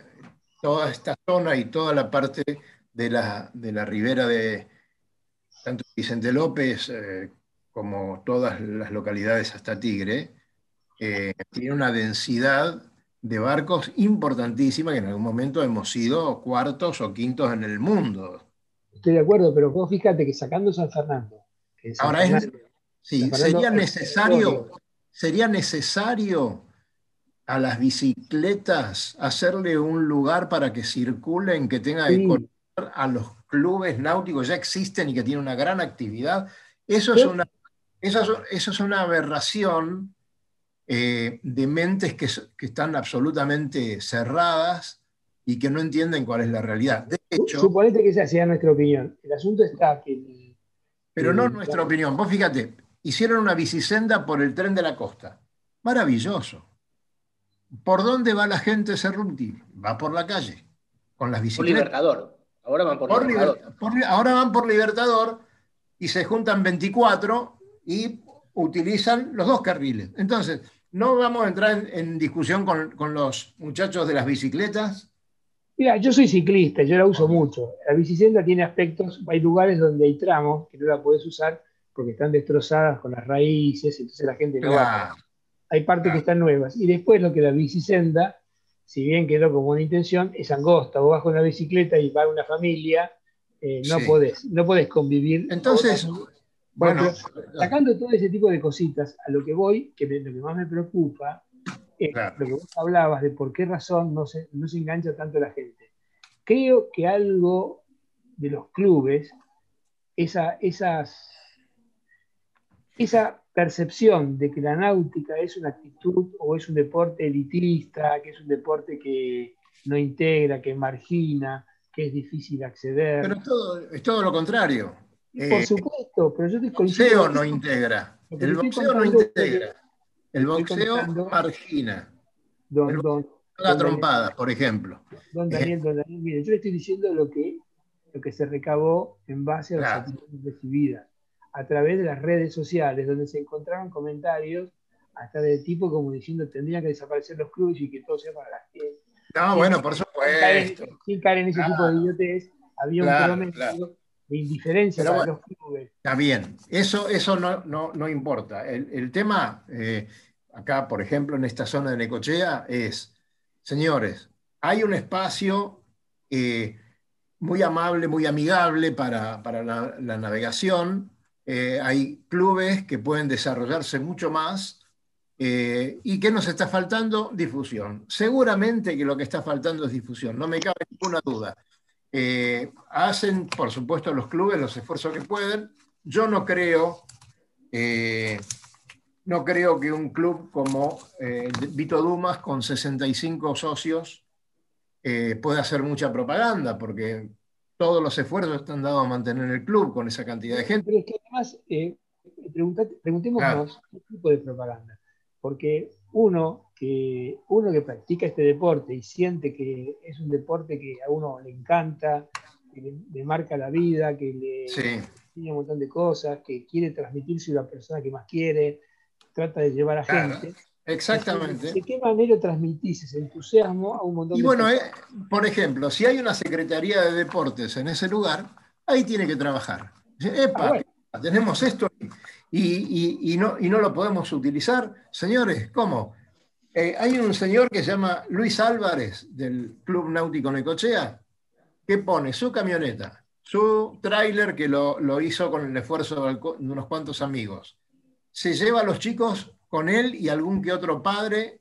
Speaker 1: toda esta zona y toda la parte de la, de la ribera de tanto Vicente López eh, como todas las localidades hasta Tigre, eh, tiene una densidad de barcos importantísima que en algún momento hemos sido cuartos o quintos en el mundo.
Speaker 4: Estoy de acuerdo, pero vos fíjate que sacando San Fernando.
Speaker 1: Ahora es, sí, sería necesario, ¿Sería necesario a las bicicletas hacerle un lugar para que circulen, que tenga que conectar a los clubes náuticos ya existen y que tienen una gran actividad? Eso es una, eso, es una aberración eh, de mentes que, están absolutamente cerradas y que no entienden cuál es la realidad. De
Speaker 4: Suponete que esa sea nuestra opinión. El asunto está que...
Speaker 1: Pero no nuestra opinión. Vos fíjate, hicieron una bicisenda por el tren de la costa. Maravilloso. ¿Por dónde va la gente Cerruti? Va por la calle, con las bicicletas.
Speaker 2: Por Libertador. Ahora van por,
Speaker 1: Libertador. ahora van por Libertador y se juntan 24 y utilizan los dos carriles. Entonces, no vamos a entrar en, discusión con, con, los muchachos de las bicicletas.
Speaker 4: Mira, yo soy ciclista, yo la uso mucho. La bicicleta tiene aspectos, hay lugares donde hay tramos que no la puedes usar porque están destrozadas con las raíces, entonces la gente no va. Hay partes que están nuevas. Y después lo que la bicisenda, si bien quedó como una intención, es angosta. Vos vas con una bicicleta y va una familia, eh, no, podés, no podés convivir.
Speaker 1: Entonces,
Speaker 4: bueno, sacando todo ese tipo de cositas, a lo que voy, que lo que más me preocupa, es lo que vos hablabas de por qué razón no se, no se engancha tanto la gente. Creo que algo de los clubes, esa, esas esa percepción de que la náutica es una actitud o es un deporte elitista, que es un deporte que no integra, que margina, que es difícil acceder.
Speaker 1: Pero todo, es todo lo contrario.
Speaker 4: por eh, supuesto, pero yo
Speaker 1: estoy El boxeo no integra. El boxeo no integra. El boxeo margina. Don, la trompada, por ejemplo.
Speaker 4: Don Daniel, don Daniel, mire, yo le estoy diciendo lo que, lo que se recabó en base a las opiniones recibidas a través de las redes sociales, donde se encontraron comentarios hasta de tipo como diciendo tendrían que desaparecer los clubes y que todo sea para las
Speaker 1: fiestas. No, bueno, por supuesto.
Speaker 4: Sin caer en ese tipo de idiotez, había un promedio de indiferencia para los clubes.
Speaker 1: Está bien, eso, eso no, no, importa. El, tema, eh, acá, por ejemplo, en esta zona de Necochea, es, señores, hay un espacio eh, muy amable, muy amigable para, la navegación, eh, hay clubes que pueden desarrollarse mucho más eh, y que nos está faltando difusión. Seguramente que lo que está faltando es difusión, no me cabe ninguna duda. Eh, hacen, por supuesto, los clubes los esfuerzos que pueden. Yo no creo, no creo que un club como Vito Dumas, con 65 socios, pueda hacer mucha propaganda, porque todos los esfuerzos están dados a mantener el club con esa cantidad de gente.
Speaker 4: Pero es que además, eh, preguntémonos qué tipo de propaganda. Porque uno que, uno que practica este deporte y siente que es un deporte que a uno le encanta, que le, marca la vida, que le tiene un montón de cosas, que quiere transmitirse a la persona que más quiere, trata de llevar a gente
Speaker 1: Exactamente.
Speaker 4: ¿De qué manera transmitís ese entusiasmo a un montón
Speaker 1: y bueno, eh, por ejemplo, si hay una Secretaría de Deportes en ese lugar, ahí tiene que trabajar. Epa, ah, tenemos esto y, no, y no lo podemos utilizar. Señores, ¿cómo? Eh, hay un señor que se llama Luis Álvarez del Club Náutico Necochea que pone su camioneta, su tráiler que lo, lo hizo con el esfuerzo de unos cuantos amigos. Se lleva a los chicos con él y algún que otro padre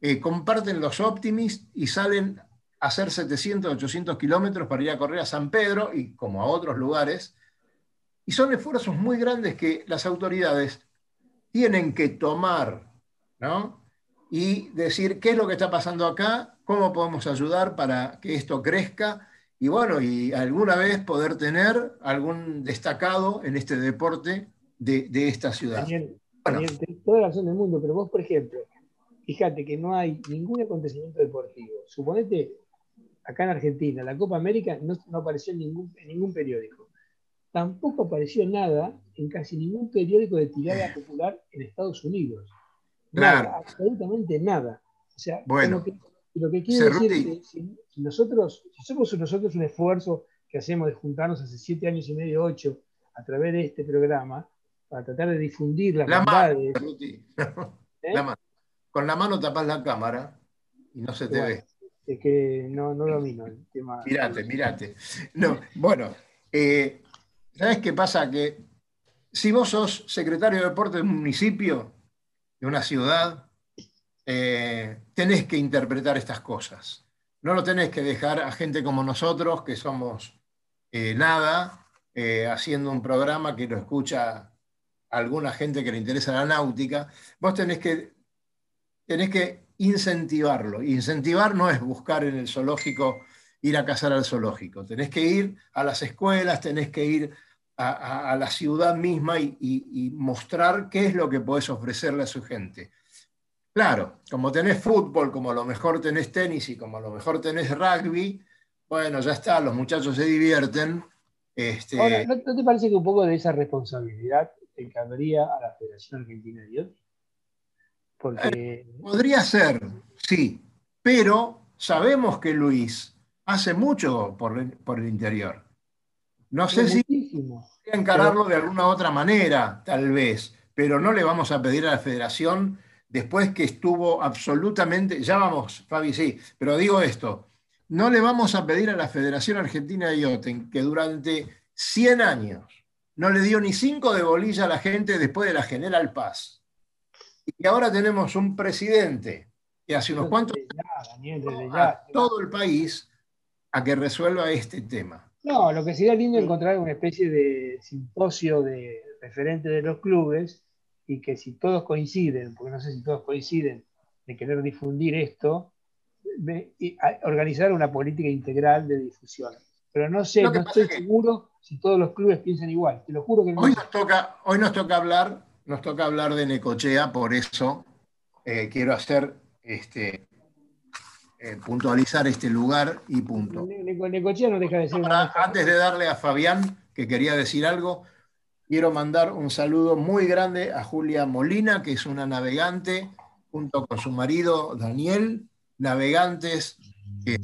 Speaker 1: eh, comparten los Optimist y salen a hacer 700, 800 kilómetros para ir a correr a San Pedro y como a otros lugares. Y son esfuerzos muy grandes que las autoridades tienen que tomar, ¿no? Y decir qué es lo que está pasando acá, cómo podemos ayudar para que esto crezca y bueno, y alguna vez poder tener algún destacado en este deporte de, de esta ciudad.
Speaker 4: Bueno. toda la razón del mundo, pero vos, por ejemplo, fíjate que no hay ningún acontecimiento deportivo. Suponete, acá en Argentina, la Copa América no, apareció en ningún, en ningún periódico. Tampoco apareció nada en casi ningún periódico de tirada popular en Estados Unidos. Nada, absolutamente nada. O sea, lo, que, lo que quiero decir es que si, nosotros, si somos nosotros un esfuerzo que hacemos de juntarnos hace siete años y medio, ocho, a través de este programa, para tratar de difundir las
Speaker 1: la mano, ¿Eh? Con la mano tapas la cámara y no se te ve.
Speaker 4: Es que no, no domino el tema.
Speaker 1: Mirate, mirate. No, bueno, eh, ¿sabes qué pasa? Que si vos sos secretario de deporte de un municipio, de una ciudad, eh, tenés que interpretar estas cosas. No lo tenés que dejar a gente como nosotros, que somos nada, haciendo un programa que lo escucha alguna gente que le interesa la náutica, vos tenés que, tenés que incentivarlo. Incentivar no es buscar en el zoológico ir a cazar al zoológico, tenés que ir a las escuelas, tenés que ir a, la ciudad misma y, mostrar qué es lo que podés ofrecerle a su gente. Claro, como tenés fútbol, como a lo mejor tenés tenis y como a lo mejor tenés rugby, bueno, ya está, los muchachos se divierten. Este...
Speaker 4: Ahora, ¿no, te parece que un poco de esa responsabilidad encabería a la Federación Argentina de?
Speaker 1: Porque... Eh, podría ser, sí, pero sabemos que Luis hace mucho por, el interior. No sé si encararlo de alguna otra manera, tal vez, pero no le vamos a pedir a la federación después que estuvo absolutamente, ya vamos, Fabi, sí, pero digo esto, no le vamos a pedir a la Federación Argentina de Ioten que durante 100 años no le dio ni cinco de bolilla a la gente después de la General Paz. Y ahora tenemos un presidente que hace unos cuantos años a todo el país a que resuelva este tema.
Speaker 4: No, lo que sería lindo es encontrar una especie de simposio de referentes de los clubes y que si todos coinciden, porque no sé si todos coinciden, de querer difundir esto, y organizar una política integral de difusión. Pero no sé, no estoy seguro si todos los clubes piensan igual. Te lo juro que no.
Speaker 1: Hoy nos toca, hoy nos toca hablar, nos toca hablar de Necochea, por eso eh, quiero hacer este, eh, puntualizar este lugar y punto.
Speaker 4: Necochea no deja de ser
Speaker 1: Antes de darle a Fabián, que quería decir algo, quiero mandar un saludo muy grande a Julia Molina, que es una navegante, junto con su marido Daniel, navegantes que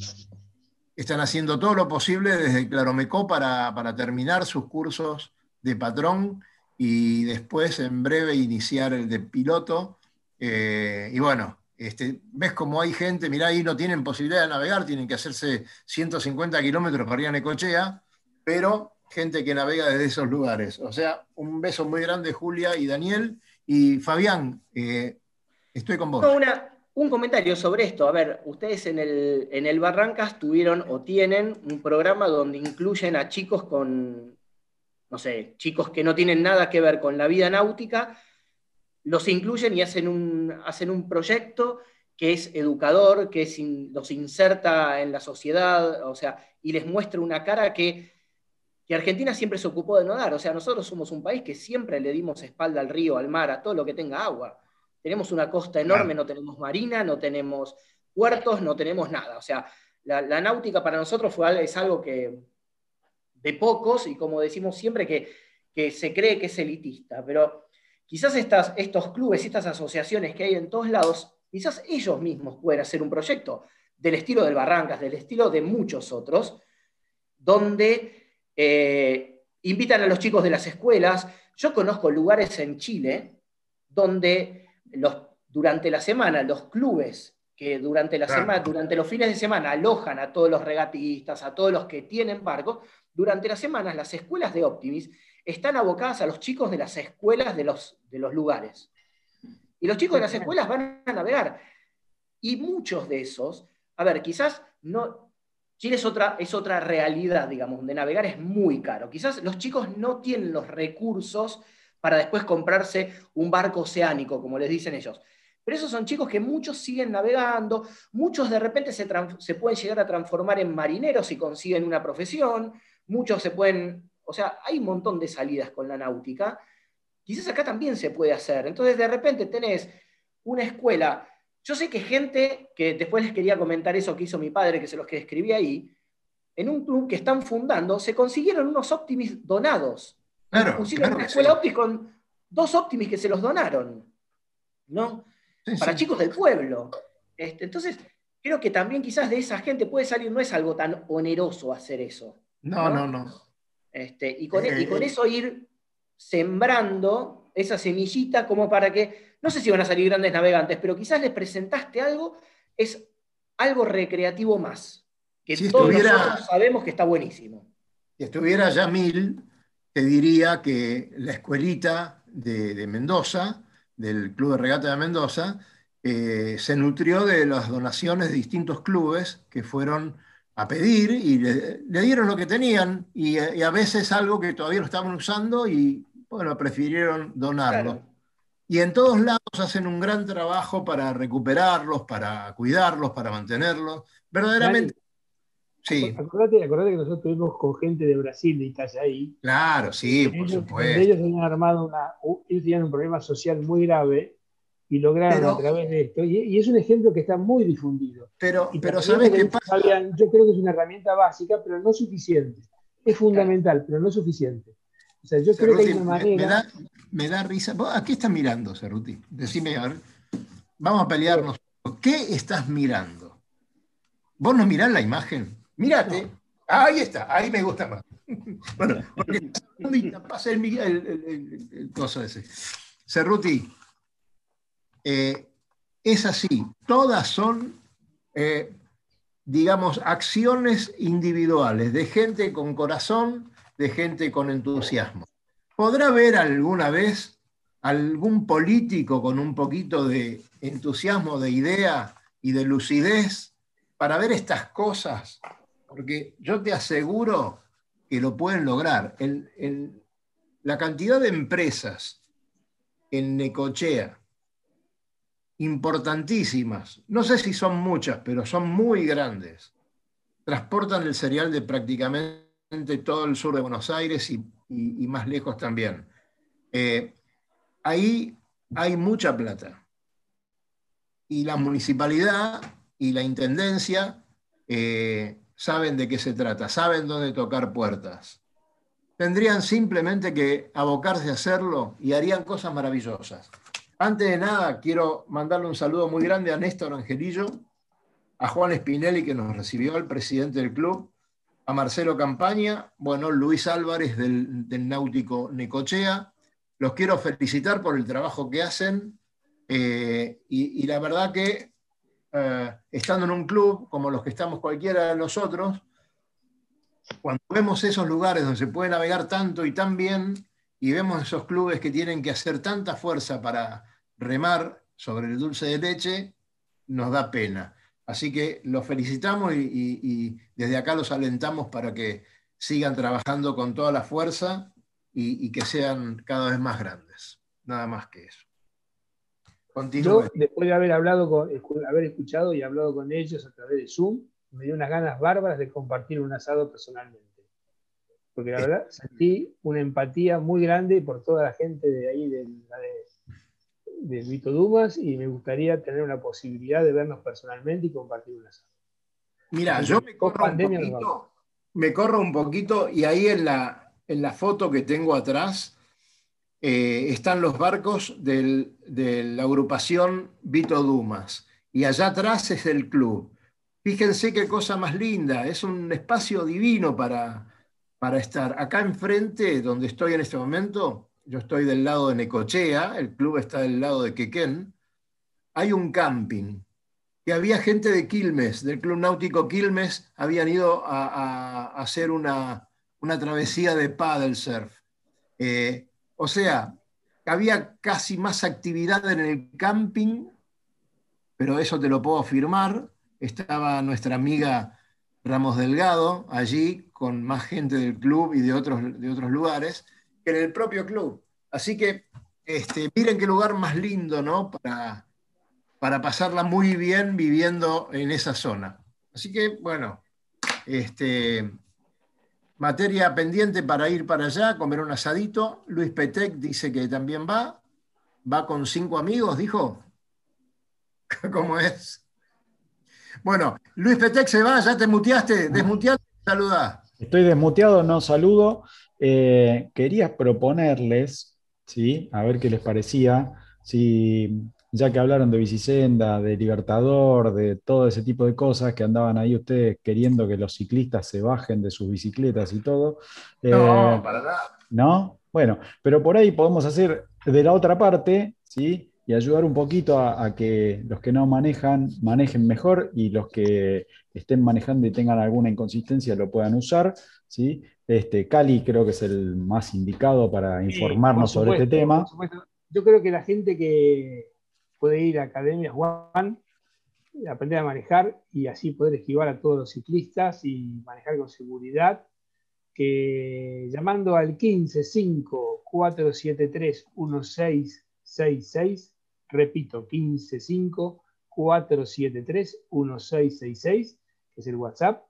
Speaker 1: están haciendo todo lo posible desde Claromecó para, para terminar sus cursos de patrón y después en breve iniciar el de piloto. Eh, y bueno, este, ves como hay gente, mirá, ahí no tienen posibilidad de navegar, tienen que hacerse 150 kilómetros para ir a Necochea, pero gente que navega desde esos lugares. O sea, un beso muy grande, Julia y Daniel. Y Fabián, eh, estoy con vos.
Speaker 2: Un comentario sobre esto. A ver, ustedes en el, en el Barrancas tuvieron o tienen un programa donde incluyen a chicos con, no sé, chicos que no tienen nada que ver con la vida náutica, los incluyen y hacen un, hacen un proyecto que es educador, que los inserta en la sociedad, o sea, y les muestra una cara que, Argentina siempre se ocupó de no dar. O sea, nosotros somos un país que siempre le dimos espalda al río, al mar, a todo lo que tenga agua. Tenemos una costa enorme, no tenemos marina, no tenemos puertos, no tenemos nada. O sea, la, náutica para nosotros fue, es algo que de pocos, y como decimos siempre, que, que se cree que es elitista, pero quizás estas, estos clubes y estas asociaciones que hay en todos lados, quizás ellos mismos pueden hacer un proyecto del estilo del Barrancas, del estilo de muchos otros, donde eh, invitan a los chicos de las escuelas. Yo conozco lugares en Chile donde los, durante la semana los clubes que durante, la semana, durante los fines de semana alojan a todos los regatistas, a todos los que tienen barcos, durante las semanas las escuelas de Optimis están abocadas a los chicos de las escuelas de los, de los lugares. Y los chicos de las escuelas van a navegar. Y muchos de esos, a ver, quizás no, Chile es otra, es otra realidad, digamos, de navegar es muy caro. Quizás los chicos no tienen los recursos para después comprarse un barco oceánico, como les dicen ellos. Pero esos son chicos que muchos siguen navegando, muchos de repente se, pueden llegar a transformar en marineros y consiguen una profesión, muchos se pueden o sea, hay un montón de salidas con la náutica. Quizás acá también se puede hacer. Entonces, de repente tenés una escuela. Yo sé que gente, que después les quería comentar eso que hizo mi padre, que se los que escribí ahí, en un club que están fundando, se consiguieron unos Optimis donados.
Speaker 1: Claro,
Speaker 2: una escuela Optimis con dos Optimis que se los donaron, ¿no? Para chicos del pueblo. Este, entonces, creo que también quizás de esa gente puede salir, no es algo tan oneroso hacer eso.
Speaker 1: no, no. no.
Speaker 2: Este, y, con, e, con, eso ir sembrando esa semillita como para que, no sé si van a salir grandes navegantes, pero quizás les presentaste algo, es algo recreativo más, que todos nosotros sabemos que está buenísimo.
Speaker 1: Si estuviera Yamil, te diría que la escuelita de, Mendoza, del Club de Regata de Mendoza, eh, se nutrió de las donaciones de distintos clubes que fueron a pedir y le, dieron lo que tenían y, a veces algo que todavía no estaban usando y bueno, prefirieron donarlo. Y en todos lados hacen un gran trabajo para recuperarlos, para cuidarlos, para mantenerlos. Verdaderamente
Speaker 4: Sí. Acordate, acordate, que nosotros estuvimos con gente de Brasil, de Itajaí.
Speaker 1: Claro, sí, por supuesto.
Speaker 4: Ellos habían armado una, ellos tenían un problema social muy grave y lograron a través de esto. Y, es un ejemplo que está muy difundido.
Speaker 1: Pero, pero ¿sabes qué pasa?
Speaker 4: yo creo que es una herramienta básica, pero no suficiente. Es fundamental, pero no suficiente. O sea, yo creo que hay una manera.
Speaker 1: Me da, risa. ¿A qué estás mirando, Cerruti? Decime, a ver. Vamos a pelearnos. ¿Qué estás mirando? ¿Vos no mirás la imagen? Mírate. ahí está, ahí me gusta más. bueno, porque pasa el, el, el, coso ese. Cerruti, eh, es así. Todas son, eh, digamos, acciones individuales de gente con corazón, de gente con entusiasmo. ¿Podrá haber alguna vez algún político con un poquito de entusiasmo, de idea y de lucidez para ver estas cosas? Porque yo te aseguro que lo pueden lograr. la cantidad de empresas en Necochea, importantísimas, no sé si son muchas, pero son muy grandes, transportan el cereal de prácticamente todo el sur de Buenos Aires y, más lejos también. Eh, ahí hay mucha plata. Y la municipalidad y la intendencia eh, saben de qué se trata, saben dónde tocar puertas. Tendrían simplemente que abocarse a hacerlo y harían cosas maravillosas. Antes de nada, quiero mandarle un saludo muy grande a Néstor Angelillo, a Juan Spinelli, que nos recibió, el presidente del club, a Marcelo Campaña, bueno, Luis Álvarez del, Náutico Necochea. Los quiero felicitar por el trabajo que hacen eh, y, la verdad que eh, estando en un club como los que estamos cualquiera de nosotros, cuando vemos esos lugares donde se puede navegar tanto y tan bien, y vemos esos clubes que tienen que hacer tanta fuerza para remar sobre el dulce de leche, nos da pena. Así que los felicitamos y, desde acá los alentamos para que sigan trabajando con toda la fuerza y, que sean cada vez más grandes. Nada más que eso.
Speaker 4: Yo, después de haber hablado con, haber escuchado y hablado con ellos a través de Zoom, me dio unas ganas bárbaras de compartir un asado personalmente. Porque la verdad sentí una empatía muy grande por toda la gente de ahí, de, de, Vito Dumas, y me gustaría tener una posibilidad de vernos personalmente y compartir un asado.
Speaker 1: Mira, yo me corro, un poquito, me corro un poquito y ahí en la, en la foto que tengo atrás, eh, están los barcos de la agrupación Vito Dumas y allá atrás es el club. Fíjense qué cosa más linda, es un espacio divino para, para estar. Acá enfrente, donde estoy en este momento, yo estoy del lado de Necochea, el club está del lado de Quequén, hay un camping. Y había gente de Quilmes, del Club Náutico Quilmes, habían ido a, hacer una, travesía de paddle surf. Eh, o sea, había casi más actividad en el camping, pero eso te lo puedo afirmar. Estaba nuestra amiga Ramos Delgado allí con más gente del club y de otros, de otros lugares que en el propio club. Así que este, miren qué lugar más lindo, ¿no? Para, para pasarla muy bien viviendo en esa zona. Así que, bueno, este, Materia pendiente para ir para allá, comer un asadito. Luis Petec dice que también va. Va con cinco amigos, dijo. ¿Cómo es? Bueno, Luis Petec se va, ya te muteaste, desmuteaste, saluda.
Speaker 3: Estoy desmuteado, no saludo. Eh, quería proponerles, ¿sí? a ver qué les parecía, si ya que hablaron de Bicisenda, de Libertador, de todo ese tipo de cosas que andaban ahí ustedes queriendo que los ciclistas se bajen de sus bicicletas y todo.
Speaker 1: No, eh, para nada.
Speaker 3: ¿No? Bueno, pero por ahí podemos hacer de la otra parte, ¿sí? Y ayudar un poquito a, que los que no manejan, manejen mejor y los que estén manejando y tengan alguna inconsistencia lo puedan usar, ¿sí? Este, Cali creo que es el más indicado para informarnos sobre este tema.
Speaker 4: Yo creo que la gente que, puede ir a Academia Juan, aprender a manejar y así poder esquivar a todos los ciclistas y manejar con seguridad. Que llamando al 15 473 1666, repito, 15 473 1666, que es el WhatsApp,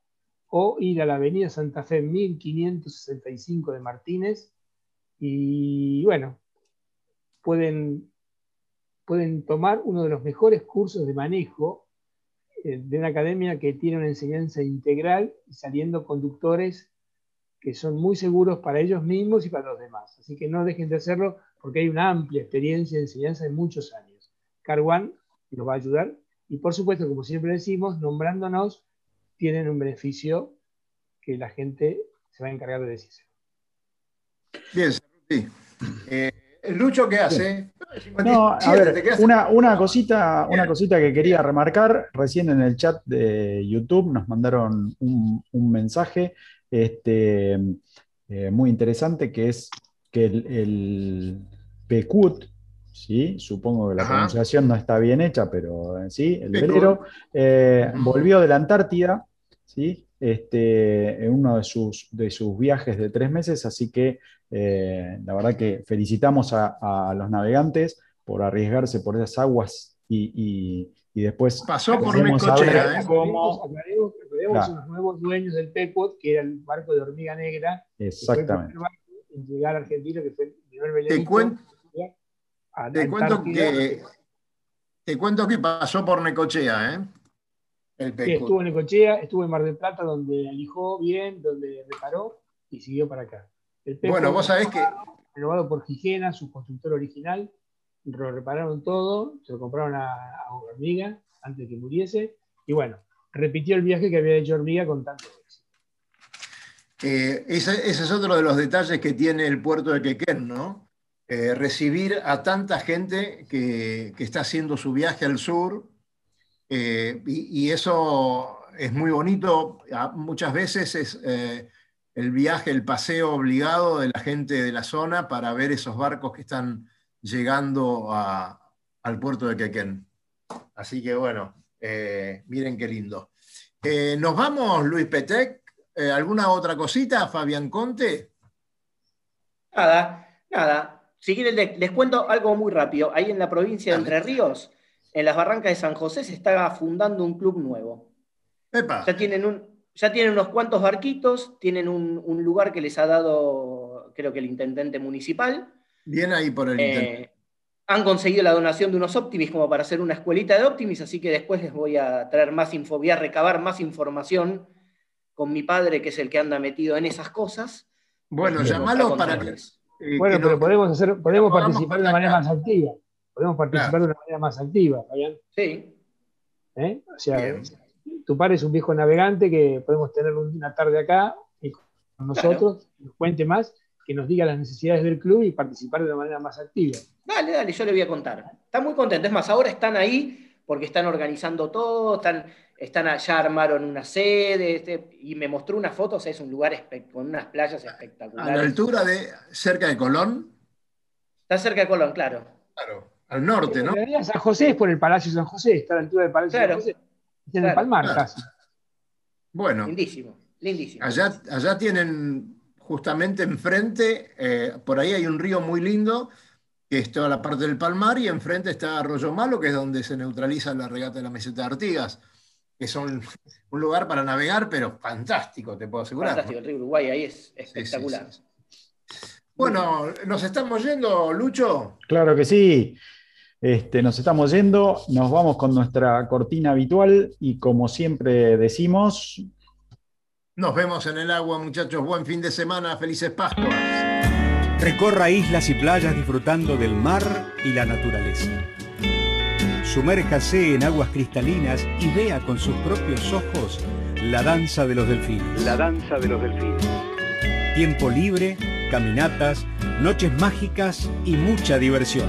Speaker 4: o ir a la Avenida Santa Fe 1565 de Martínez y bueno, pueden, pueden tomar uno de los mejores cursos de manejo eh, de una academia que tiene una enseñanza integral y saliendo conductores que son muy seguros para ellos mismos y para los demás. Así que no dejen de hacerlo porque hay una amplia experiencia de enseñanza de muchos años. Carwan nos va a ayudar y por supuesto, como siempre decimos, nombrándonos, tienen un beneficio que la gente se va a encargar de decirse.
Speaker 1: Bien, sí. Eh, Lucho, ¿qué hace?
Speaker 3: No, a ver, una, cosita, una cosita que quería remarcar, recién en el chat de YouTube nos mandaron un, mensaje este, eh, muy interesante que es que el, el PQT, ¿sí? supongo que la pronunciación no está bien hecha, pero eh, sí, el velero, volvió de la Antártida, ¿sí? Este, en uno de sus, de sus viajes de tres meses, así que eh, la verdad que felicitamos a, los navegantes por arriesgarse por esas aguas y, después...
Speaker 1: Pasó por Necochea,
Speaker 4: ¿eh? Cómo... los nuevos dueños del Pepot, que era el barco de Hormiga Negra.
Speaker 3: Exactamente.
Speaker 4: en llegar a Argentina, que fue
Speaker 1: el Te, cuento, te cuento que... Te cuento que pasó por Necochea, ¿eh?
Speaker 4: Estuvo en Necochea, estuvo en Mar del Plata, donde alijó bien, donde reparó y siguió para acá.
Speaker 1: bueno, vos sabés que.
Speaker 4: Renovado por Gigena, su constructor original, lo repararon todo, se lo compraron a, Hormiga antes de que muriese, y bueno, repitió el viaje que había hecho Hormiga con tanto éxito.
Speaker 1: Eh, ese, es otro de los detalles que tiene el puerto de Quequén, ¿no? Eh, recibir a tanta gente que, que, está haciendo su viaje al sur eh, y, eso es muy bonito. Ah, muchas veces es eh, el viaje, el paseo obligado de la gente de la zona para ver esos barcos que están llegando al puerto de Quequén. Así que bueno, eh, miren qué lindo. Nos vamos, Luis Petec. ¿Alguna otra cosita, Fabián Conte?
Speaker 2: Nada, nada. Si quieren, les cuento algo muy rápido. Ahí en la provincia de Entre Ríos en las barrancas de San José se está fundando un club nuevo. Ya tienen, un, ya tienen unos cuantos barquitos, tienen un, lugar que les ha dado, creo que el intendente municipal.
Speaker 1: Bien ahí por el eh,
Speaker 2: Han conseguido la donación de unos Optimis como para hacer una escuelita de Optimis, así que después les voy a traer más info, voy a recabar más información con mi padre, que es el que anda metido en esas cosas.
Speaker 1: Bueno, llamalo para
Speaker 4: que. Eh, bueno, pero podemos, hacer, podemos participar de una manera más activa podemos participar de una manera más activa, Fabián.
Speaker 2: Sí.
Speaker 4: ¿Eh? O sea, tu padre es un viejo navegante que podemos tener una tarde acá y con nosotros, nos cuente más, que nos diga las necesidades del club y participar de una manera más activa.
Speaker 2: Dale, dale, yo le voy a contar. Está muy contento. Es más, ahora están ahí porque están organizando todo, están, están allá, armaron una sede, este, y me mostró unas fotos, es un lugar con unas playas espectaculares.
Speaker 1: ¿A la altura de cerca de Colón?
Speaker 2: Está cerca de Colón, claro.
Speaker 1: Claro al norte, ¿no?
Speaker 4: San José es por el Palacio San José, está a la altura del Palacio San José. en el Palmar casi.
Speaker 1: Bueno.
Speaker 2: Lindísimo, lindísimo.
Speaker 1: Allá, allá tienen justamente enfrente, eh, por ahí hay un río muy lindo, que es toda la parte del Palmar, y enfrente está Arroyo Malo, que es donde se neutraliza la regata de la meseta de Artigas, que son un lugar para navegar, pero fantástico, te puedo asegurar.
Speaker 2: Fantástico, el río Uruguay ahí es espectacular.
Speaker 1: bueno, ¿nos estamos yendo, Lucho?
Speaker 3: Claro que sí. Este, nos estamos yendo, nos vamos con nuestra cortina habitual y como siempre decimos...
Speaker 1: Nos vemos en el agua muchachos, buen fin de semana, felices Pascuas.
Speaker 5: Recorra islas y playas disfrutando del mar y la naturaleza. Sumérjase en aguas cristalinas y vea con sus propios ojos la danza de los delfines.
Speaker 6: La danza de los delfines.
Speaker 5: Tiempo libre, caminatas, noches mágicas y mucha diversión.